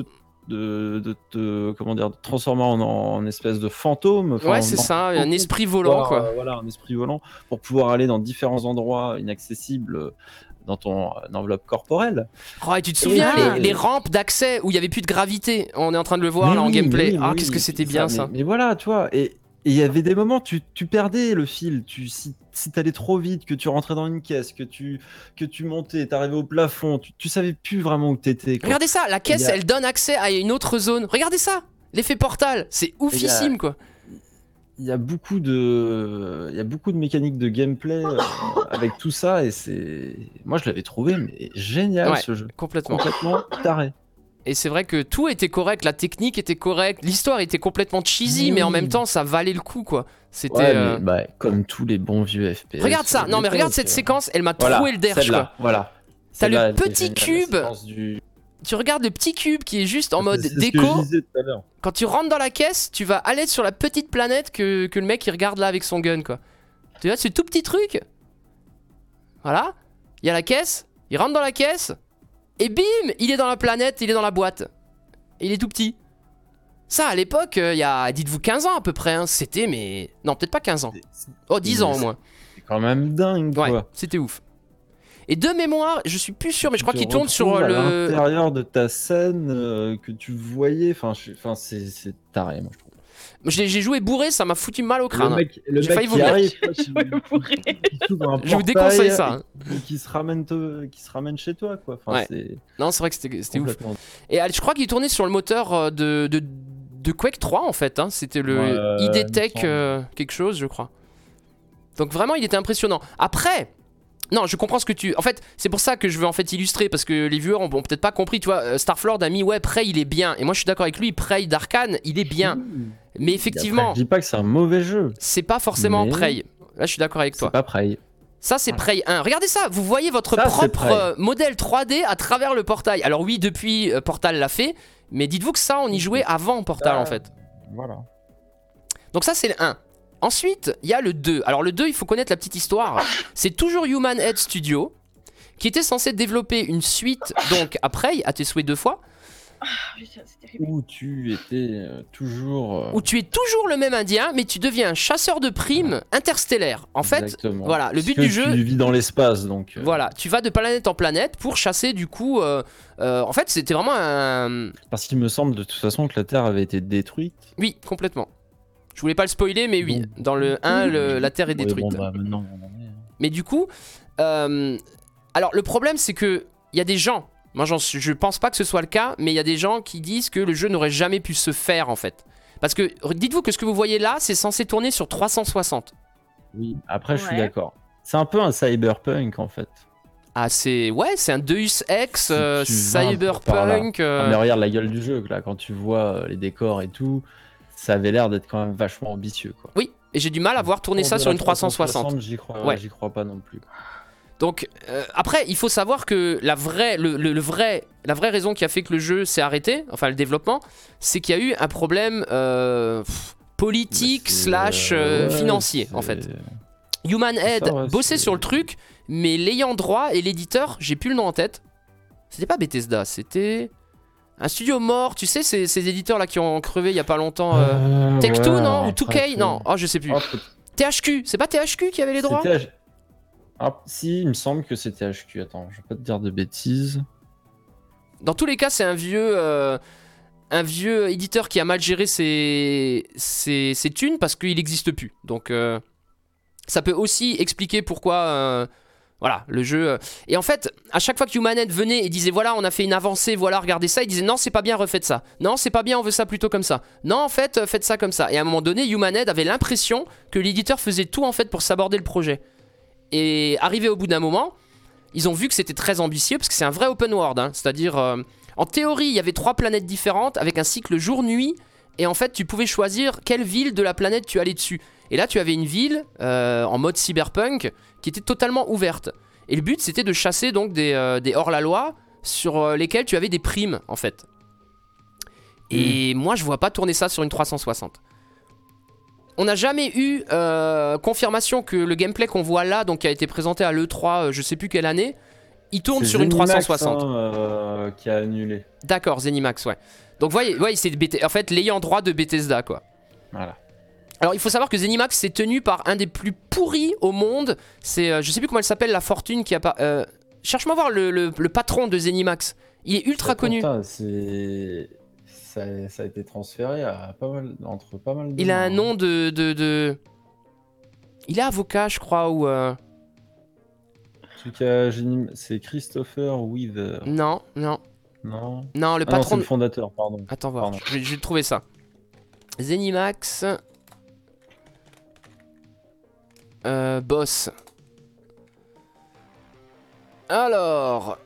de, de te comment dire, de transformer en, en espèce de fantôme. enfin, Ouais, c'est ça, un esprit pour volant pouvoir, quoi. euh, voilà, un esprit volant pour pouvoir aller dans différents endroits inaccessibles euh, dans ton euh, enveloppe corporelle. Oh, et tu te souviens les, les rampes d'accès où il y avait plus de gravité? On est en train de le voir là en gameplay. oui, ah, qu'est-ce que c'était bien ça. Mais, voilà, tu vois, et il y avait des moments, tu, tu perdais le fil. Tu, si si t'allais trop vite, que tu rentrais dans une caisse, que tu, que tu montais, t'arrivais au plafond, tu, tu savais plus vraiment où t'étais. quoi. Regardez ça, la caisse a- elle donne accès à une autre zone. Regardez ça, l'effet portal, c'est oufissime quoi. Il y a beaucoup de, il y a beaucoup de mécaniques de gameplay euh, avec tout ça, et c'est, moi je l'avais trouvé mais génial Ouais. ce jeu, Complètement. complètement taré. Et c'est vrai que tout était correct, la technique était correcte, l'histoire était complètement cheesy, mais en même temps ça valait le coup quoi. C'était. Ouais, euh, bah, comme tous les bons vieux FPS. Regarde ça, non mais regarde cette séquence, elle m'a Voilà, troué le derche quoi. Voilà. T'as le petit cube. du- Tu regardes le petit cube qui est juste en mode déco. Quand tu rentres dans la caisse, tu vas aller sur la petite planète que, que le mec il regarde là avec son gun quoi. Tu vois, ce tout petit truc. Voilà. Il y a la caisse, il rentre dans la caisse, et bim, il est dans la planète, il est dans la boîte. Il est tout petit. Ça, à l'époque, euh, il y a, dites-vous, 15 ans à peu près, hein, c'était, mais. Non, peut-être pas 15 ans. Oh, 10 ans au moins. C'est quand même dingue, Ouais, quoi. c'était ouf. Et de mémoire, je suis plus sûr, mais je crois qu'il tourne sur à le. l'intérieur de ta scène euh, que tu voyais. Enfin, je- enfin, c'est taré, moi je trouve. J'ai joué bourré, ça m'a foutu mal au crâne. Le J'ai failli qui vomir. arrive, qui- qui Je vous déconseille ça. et qui se ramène, te- qui se ramène chez toi, quoi. Enfin, Ouais. Non, c'est vrai que c'était ouf. Et euh, je crois qu'il tournait sur le moteur euh, de, de, de Quake 3 en fait. hein. C'était le Ouais, il ID me Tech semble. euh, quelque chose, je crois. Donc vraiment, il était impressionnant. Après, non, je comprends ce que tu. En fait, c'est pour ça que je veux en fait illustrer parce que les viewers ont, ont peut-être pas compris. Tu vois, euh, Starflord a mis ouais, Prey il est bien. Et moi, je suis d'accord avec lui. Prey d'Arkane, il est bien. Mmh. Mais effectivement, après, je dis pas que c'est un mauvais jeu. c'est pas forcément Mais- Prey. Là, je suis d'accord avec C'est toi. pas Prey. Ça, c'est Prey 1. Regardez ça, vous voyez votre Ça, c'est propre euh, modèle 3D à travers le portail. Alors, oui, depuis euh, Portal l'a fait, mais dites-vous que ça, on y jouait avant Portal Ah. en fait. Voilà. Donc, ça, c'est le 1. Ensuite, il y a le 2. Alors, le 2, il faut connaître la petite histoire. C'est toujours Human Head Studio qui était censé développer une suite, donc Prey, à tes souhaits deux fois, Ah, putain, c'est terrible. Où tu étais euh, toujours. euh, où tu es toujours le même indien, mais tu deviens un chasseur de primes interstellaire. En fait, exactement. voilà, le Parce but que du jeu. Tu vis dans l'espace, donc. euh, Voilà, tu vas de planète en planète pour chasser du coup. euh, euh, en fait, c'était vraiment un. Parce qu'il me semble de toute façon que la Terre avait été détruite. Oui, complètement. Je voulais pas le spoiler, mais oui, Bon. dans le 1, le- la Terre est Ouais, détruite. bon, bah, maintenant, on en est, hein. Mais du coup, euh, alors le problème c'est que il y a des gens, moi je pense pas que ce soit le cas, mais il y a des gens qui disent que le jeu n'aurait jamais pu se faire en fait. Parce que dites-vous que ce que vous voyez là, c'est censé tourner sur 360. Oui, après, je suis Ouais. d'accord. C'est un peu un cyberpunk en fait. Ah c'est ouais, c'est un Deus Ex Si euh, cyberpunk. euh, Ah, mais regarde la gueule du jeu, là, quand tu vois euh, les décors et tout, ça avait l'air d'être quand même vachement ambitieux. Quoi. Oui, et j'ai du mal à voir tourner ça sur une 360. J'y crois, Ouais. j'y crois pas non plus. Donc euh, après, il faut savoir que la vraie, le, le- le vrai, la vraie raison qui a fait que le jeu s'est arrêté, enfin le développement, c'est qu'il y a eu un problème euh, politique Bah, slash euh, ouais, financier en fait. Human Head ça, ouais, bossait sur le truc, mais l'ayant droit et l'éditeur, j'ai plus le nom en tête. C'était pas Bethesda, c'était Un studio mort, tu sais, ces, ces éditeurs là qui ont crevé il y a pas longtemps. euh, Tech2, ouais, non Ou après, 2K c'est- Non, oh, je sais plus. Peut- THQ, c'est pas THQ qui avait les droits Ah, si, il me semble que c'était HQ. Attends, je vais pas te dire de bêtises. Dans tous les cas, c'est un vieux, euh, un vieux éditeur qui a mal géré ses, ses, ses thunes parce qu'il n'existe plus. Donc, euh, ça peut aussi expliquer pourquoi. Voilà, le jeu. euh, Et en fait, à chaque fois que Humanet venait et disait voilà, on a fait une avancée, voilà, regardez ça, il disait non, c'est pas bien, refaites ça. Non, c'est pas bien, on veut ça plutôt comme ça. Non, en fait, euh, faites ça comme ça. Et à un moment donné, Humanet avait l'impression que l'éditeur faisait tout en fait pour s'aborder le projet. Et arrivé au bout d'un moment, ils ont vu que c'était très ambitieux parce que c'est un vrai open world. hein. C'est-à-dire, euh, en théorie, il y avait trois planètes différentes avec un cycle jour-nuit. Et en fait, tu pouvais choisir quelle ville de la planète tu allais dessus. Et là, tu avais une ville en mode cyberpunk qui était totalement ouverte. Et le but, c'était de chasser donc des, euh, des hors-la-loi sur euh, lesquels tu avais des primes, en fait. Et moi, je vois pas tourner ça sur une 360. On n'a jamais eu euh, confirmation que le gameplay qu'on voit là, donc qui a été présenté à l'E3, euh, je sais plus quelle année, il tourne sur une Zenimax, 360. hein, euh, qui a annulé. D'accord, Zenimax, ouais. Donc, voyez, voyez c'est en fait l'ayant droit de Bethesda, quoi. Voilà. Alors, il faut savoir que Zenimax c'est tenu par un des plus pourris au monde. C'est, euh, je sais plus comment elle s'appelle, la fortune qui a pas. euh, Cherche-moi voir le, le- le patron de Zenimax. Il est ultra connu. Putain, c'est. Ça, ça a été transféré à pas mal, entre pas mal de Il a un mains, nom de, de, de- Il est avocat, je crois, ou. euh, hein. C'est Christopher Weaver. Non, non, Non. non, le Ah non, patron. c'est de- le fondateur, pardon. Attends, voir. Pardon. Je, je vais trouver ça. Zenimax. Euh, boss. Alors.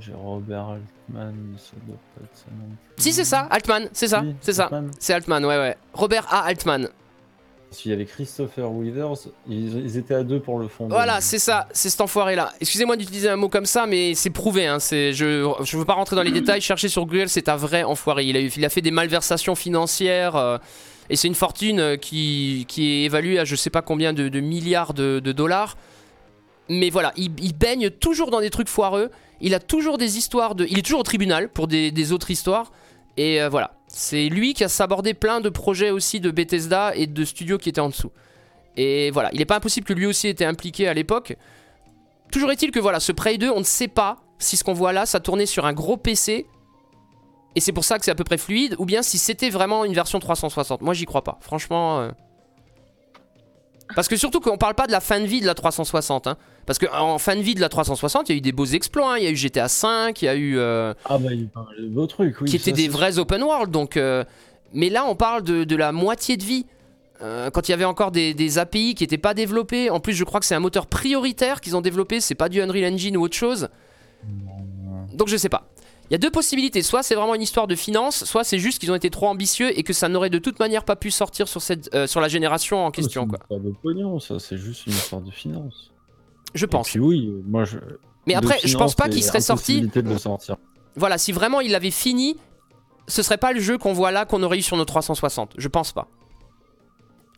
J'ai Robert Altman, ça doit pas être ça non plus. Si, c'est ça, Altman, c'est ça, Oui, c'est ça. C'est Altman, ouais, ouais. Robert A. Altman. Qu'il y avait Christopher Weavers, ils, ils étaient à deux pour le fond. Voilà, c'est ça, c'est cet enfoiré-là. Excusez-moi d'utiliser un mot comme ça, mais c'est prouvé. Hein, c'est, je, je veux pas rentrer dans les détails. Cherchez sur Google, c'est un vrai enfoiré. Il a, il a fait des malversations financières. euh, et c'est une fortune euh, qui, qui est évaluée à je sais pas combien de, milliards de, de dollars. Mais voilà, il, il baigne toujours dans des trucs foireux. Il a toujours des histoires de. Il est toujours au tribunal pour des, des autres histoires. Et euh, voilà. C'est lui qui a sabordé plein de projets aussi de Bethesda et de studios qui étaient en dessous. Et voilà, il n'est pas impossible que lui aussi était impliqué à l'époque. Toujours est-il que voilà, ce Prey 2, on ne sait pas si ce qu'on voit là, ça tournait sur un gros PC. Et c'est pour ça que c'est à peu près fluide, ou bien si c'était vraiment une version 360. Moi, j'y crois pas. Franchement. euh. Parce que surtout qu'on parle pas de la fin de vie de la 360. hein. Parce qu'en fin de vie de la 360, il y a eu des beaux exploits. hein. Il y a eu GTA V, il y a eu. euh, Ah bah il y a de beaux trucs, oui. qui étaient des vrais open world. Donc, euh, mais là, on parle de, de la moitié de vie. Quand il y avait encore des, des API qui n'étaient pas développés. En plus, je crois que c'est un moteur prioritaire qu'ils ont développé. C'est pas du Unreal Engine ou autre chose. Donc, je sais pas. Il y a deux possibilités. Soit c'est vraiment une histoire de finance, soit c'est juste qu'ils ont été trop ambitieux et que ça n'aurait de toute manière pas pu sortir sur, cette, euh, sur la génération en question. C'est. Pas de pognon, ça, c'est juste une histoire de finance. Je Et pense. puis oui, moi je. Mais après, je pense pas qu'il serait sorti. impossibilité de le sortir. Voilà, si vraiment il l'avait fini, ce serait pas le jeu qu'on voit là qu'on aurait eu sur nos 360. Je pense pas.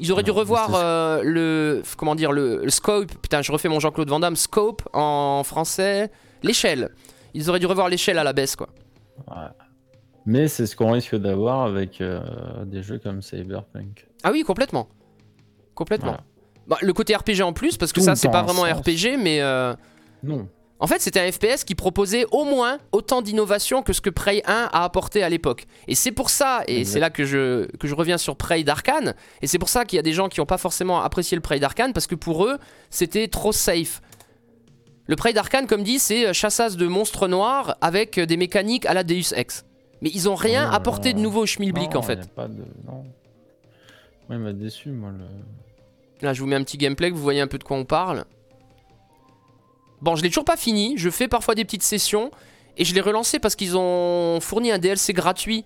Ils auraient dû Non, revoir euh, le comment dire le, le scope. Putain, je refais mon Jean-Claude Van Damme. Scope en français. L'échelle. Ils auraient dû revoir l'échelle à la baisse quoi. Mais c'est ce qu'on risque d'avoir avec euh, des jeux comme Cyberpunk. Ah oui, complètement. Complètement. Voilà. Bah, le côté RPG en plus, parce que Tout ça c'est pas vraiment sens. RPG, mais euh, Non. En fait, c'était un FPS qui proposait au moins autant d'innovation que ce que Prey 1 a apporté à l'époque. Et c'est pour ça, et c'est là que je, que je reviens sur Prey d'Arkane, et c'est pour ça qu'il y a des gens qui n'ont pas forcément apprécié le Prey d'Arkane, parce que pour eux, c'était trop safe. Le Prey d'Arkane, comme dit, c'est euh, chassasse de monstres noirs avec euh, des mécaniques à la Deus Ex. Mais ils ont rien Non, apporté de nouveau au schmilblick Non, en fait. pas de... Non. Moi, il m'a déçu, moi. Le... Là, je vous mets un petit gameplay que vous voyez un peu de quoi on parle. Bon, je l'ai toujours pas fini. Je fais parfois des petites sessions. Et je l'ai relancé parce qu'ils ont fourni un DLC gratuit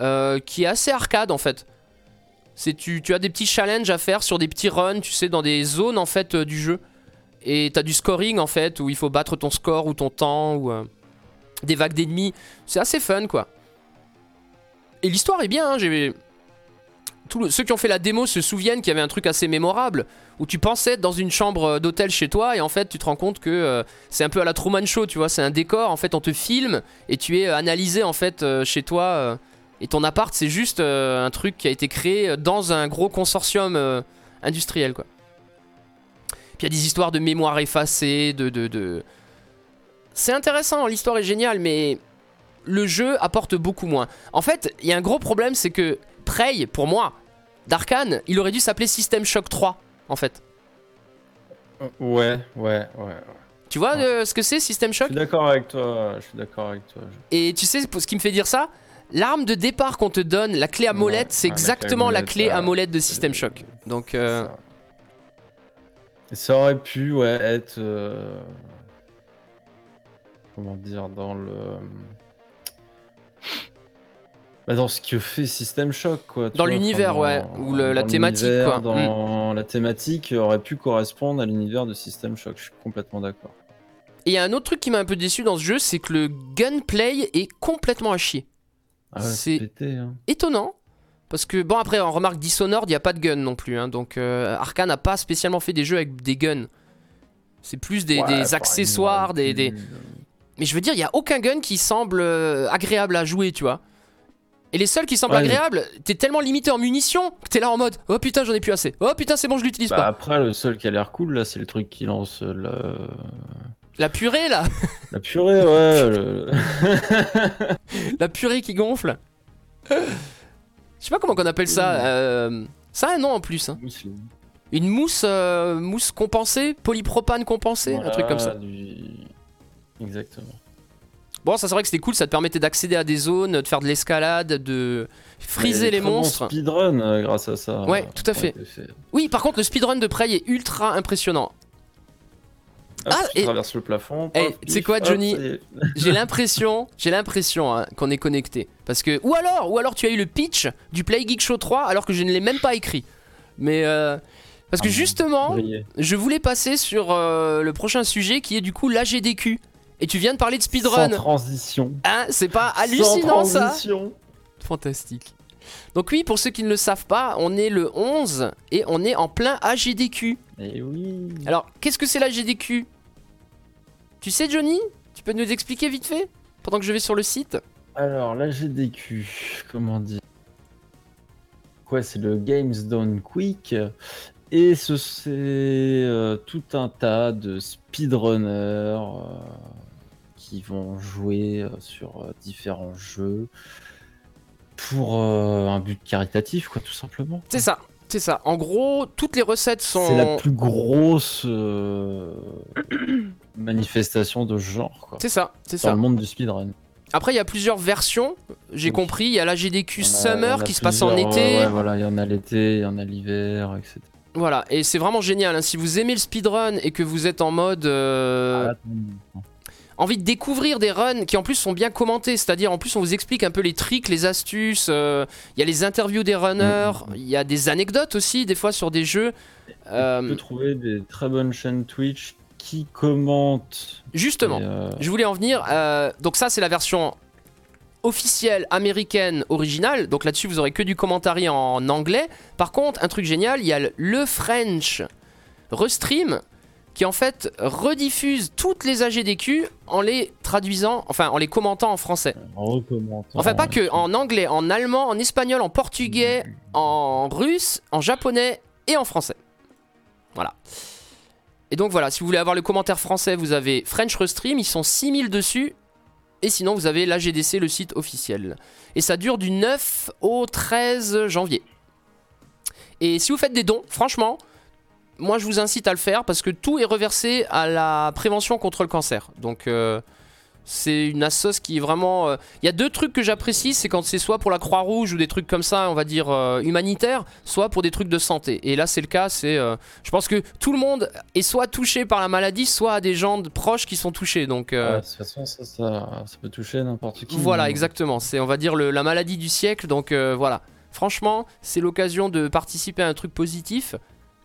euh, qui est assez arcade en fait. C'est tu, tu as des petits challenges à faire sur des petits runs, tu sais, dans des zones en fait euh, du jeu. Et t'as du scoring en fait où il faut battre ton score ou ton temps ou euh, des vagues d'ennemis. C'est assez fun quoi. Et l'histoire est bien. hein, ceux qui ont fait la démo se souviennent qu'il y avait un truc assez mémorable où tu pensais être dans une chambre d'hôtel chez toi et en fait tu te rends compte que euh, c'est un peu à la Truman Show, tu vois, c'est un décor, en fait on te filme et tu es analysé en fait euh, chez toi euh, et ton appart c'est juste euh, un truc qui a été créé dans un gros consortium euh, industriel quoi. Puis il y a des histoires de mémoire effacée, de... de, de... C'est intéressant, l'histoire est géniale mais le jeu apporte beaucoup moins. En fait, il y a un gros problème, c'est que Prey, pour moi, d'Arkane, il aurait dû s'appeler System Shock 3, en fait. Ouais, ouais, ouais. ouais. Tu vois Ouais. euh, ce que c'est System Je Shock suis d'accord avec toi. Je suis d'accord avec toi. je- Et tu sais ce qui me fait dire ça L'arme de départ qu'on te donne, la clé à Ouais, molette, c'est ouais, la clé à exactement la molette, clé à molette de System Shock. Donc, euh, Ça. Et ça aurait pu, ouais, être. euh, Comment dire, dans le. Bah, dans ce que fait System Shock, quoi. tu Dans vois, l'univers, ouais, ou le- la dans thématique, l'univers, quoi. Mm. Dans la thématique aurait pu correspondre à l'univers de System Shock, je suis complètement d'accord. Et il y a un autre truc qui m'a un peu déçu dans ce jeu, c'est que le gunplay est complètement à chier. Ah ouais, C'est- c'est pété, hein. étonnant. Parce que, bon, après, on remarque Dishonored, il n'y a pas de gun non plus. hein, donc, euh, Arkane n'a pas spécialement fait des jeux avec des guns. C'est plus des, Ouais, des enfin, accessoires, des, des- Mais je veux dire, il n'y a aucun gun qui semble euh, agréable à jouer, tu vois. Et les seuls qui semblent Ouais, mais- agréables, t'es tellement limité en munitions que t'es là en mode Oh putain, j'en ai plus assez. Oh putain, c'est bon, je l'utilise Bah, pas. après, le seul qui a l'air cool, là, c'est le truc qui lance le... La purée, là. la purée, ouais. le- La purée qui gonfle. Je sais pas comment qu'on appelle ça. euh, Ça a un nom en plus. hein. Une mousse, euh, mousse compensée, polypropane compensée, un truc comme ça. Du- Exactement. Bon, ça c'est vrai que c'était cool, ça te permettait d'accéder à des zones, de faire de l'escalade, de friser les monstres. speedrun euh, grâce à ça. Ouais, tout à fait. été faits. Oui, par contre, le speedrun de Prey est ultra impressionnant. Hop, Ah, tu et- traverses le plafond. Eh, tu sais quoi, hop, Johnny. J'ai l'impression, j'ai l'impression hein, qu'on est connecté. Parce que, ou alors, ou alors tu as eu le pitch du Play Geek Show 3 alors que je ne l'ai même pas écrit. Mais euh, parce que Ah, justement, je voulais passer sur euh, le prochain sujet qui est du coup l'AGDQ. Et tu viens de parler de Sans speedrun. transition. Hein, c'est pas Sans hallucinant ça transition. Fantastique. Donc oui, pour ceux qui ne le savent pas, on est le 11 et on est en plein AGDQ. Et oui. Alors, qu'est-ce que c'est l'AGDQ Tu sais Johnny Tu peux nous expliquer vite fait Pendant que je vais sur le site Alors, la GDQ, comment dire? Quoi, c'est le Games Done Quick? Et ce c'est euh, tout un tas de speedrunners euh, qui vont jouer euh, sur différents jeux pour un but caritatif, quoi, tout simplement. C'est ça, c'est ça. En gros, toutes les recettes sont. C'est la plus grosse manifestation de genre, quoi. C'est ça, c'est Dans ça. le monde du speedrun. Après, il y a plusieurs versions. J'ai Oui. compris. Il y a la GDQ a- Summer qui se passe en été. ouais, ouais, voilà, il y en a l'été, il y en a l'hiver, etc. Voilà, et c'est vraiment génial. hein. Si vous aimez le speedrun et que vous êtes en mode euh, Ah, envie de découvrir des runs qui en plus sont bien commentés, c'est-à-dire en plus on vous explique un peu les tricks, les astuces. euh, Il y a les interviews des runners, Mm, il y a des anecdotes aussi des fois sur des jeux. Euh, On peut trouver des très bonnes chaînes Twitch qui commentent. justement. euh, Je voulais en venir. euh, donc ça, c'est la version officielle américaine originale. Donc là-dessus, vous aurez que du commentaire en anglais. Par contre, un truc génial, il y a le- French Restream qui en fait rediffuse toutes les AGDQ en les traduisant, enfin en les commentant en français. en. Enfin pas que, en anglais, en allemand, en espagnol, en portugais, en russe, en japonais et en français. Voilà. Et donc voilà, si vous voulez avoir le commentaire français, vous avez French Restream, ils sont 6000 dessus. Et sinon, vous avez l'AGDC, le site officiel. Et ça dure du 9 au 13 janvier. Et si vous faites des dons, franchement, moi je vous incite à le faire parce que tout est reversé à la prévention contre le cancer. Donc euh, c'est une assos qui est vraiment... euh, Il y a deux trucs que j'apprécie, c'est quand c'est soit pour la Croix-Rouge ou des trucs comme ça, on va dire euh, humanitaires, soit pour des trucs de santé. Et là c'est le cas, c'est... euh, je pense que tout le monde est soit touché par la maladie, soit a des gens proches qui sont touchés. Donc... euh, Ouais, de toute façon, ça, ça, ça peut toucher n'importe qui. voilà, exactement. C'est, on va dire, le- la maladie du siècle. Donc euh, voilà. Franchement, c'est l'occasion de participer à un truc positif,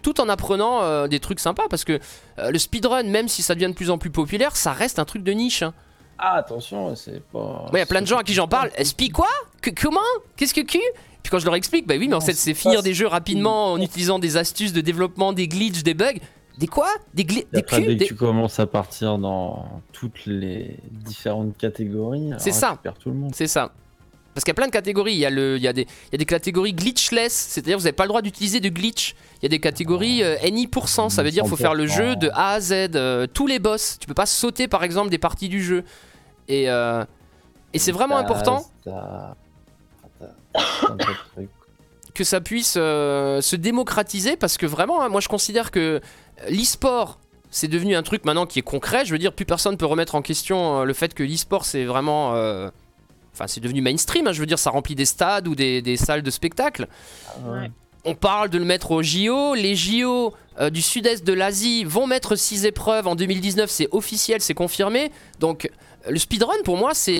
tout en apprenant euh, des trucs sympas. Parce que euh, le speedrun, même si ça devient de plus en plus populaire, ça reste un truc de niche. hein. Ah, attention, c'est pas. Il y a plein de gens à qui j'en parle. Speed quoi Que- comment Qu'est-ce que Q Puis quand je leur explique, bah oui, mais en fait, c'est finir des jeux rapidement en utilisant des astuces de développement, des glitches, des bugs. Des quoi Des, gli- Et des après, Q dès que des- tu commences à partir dans toutes les différentes catégories, C'est ça. tu perds tout le monde. C'est ça. Parce qu'il y a plein de catégories. Il y a, le, il y a, des, il y a des catégories glitchless, c'est-à-dire vous n'avez pas le droit d'utiliser de glitch. Il y a des catégories euh, NI%, ça veut dire qu'il faut faire le jeu de A à Z, euh, tous les boss. Tu peux pas sauter par exemple des parties du jeu. Et, euh, et c'est vraiment important trucs. que ça puisse euh, se démocratiser parce que vraiment, hein, moi je considère que l'e-sport c'est devenu un truc maintenant qui est concret. Je veux dire, plus personne peut remettre en question euh, le fait que l'e-sport c'est vraiment. euh, Enfin, c'est devenu mainstream. hein. je veux dire, ça remplit des stades ou des, des salles de spectacle. Ouais. On parle de le mettre au JO. Les JO euh, du sud-est de l'Asie vont mettre 6 épreuves en 2019. C'est officiel, c'est confirmé. Donc, euh, le speedrun pour moi, c'est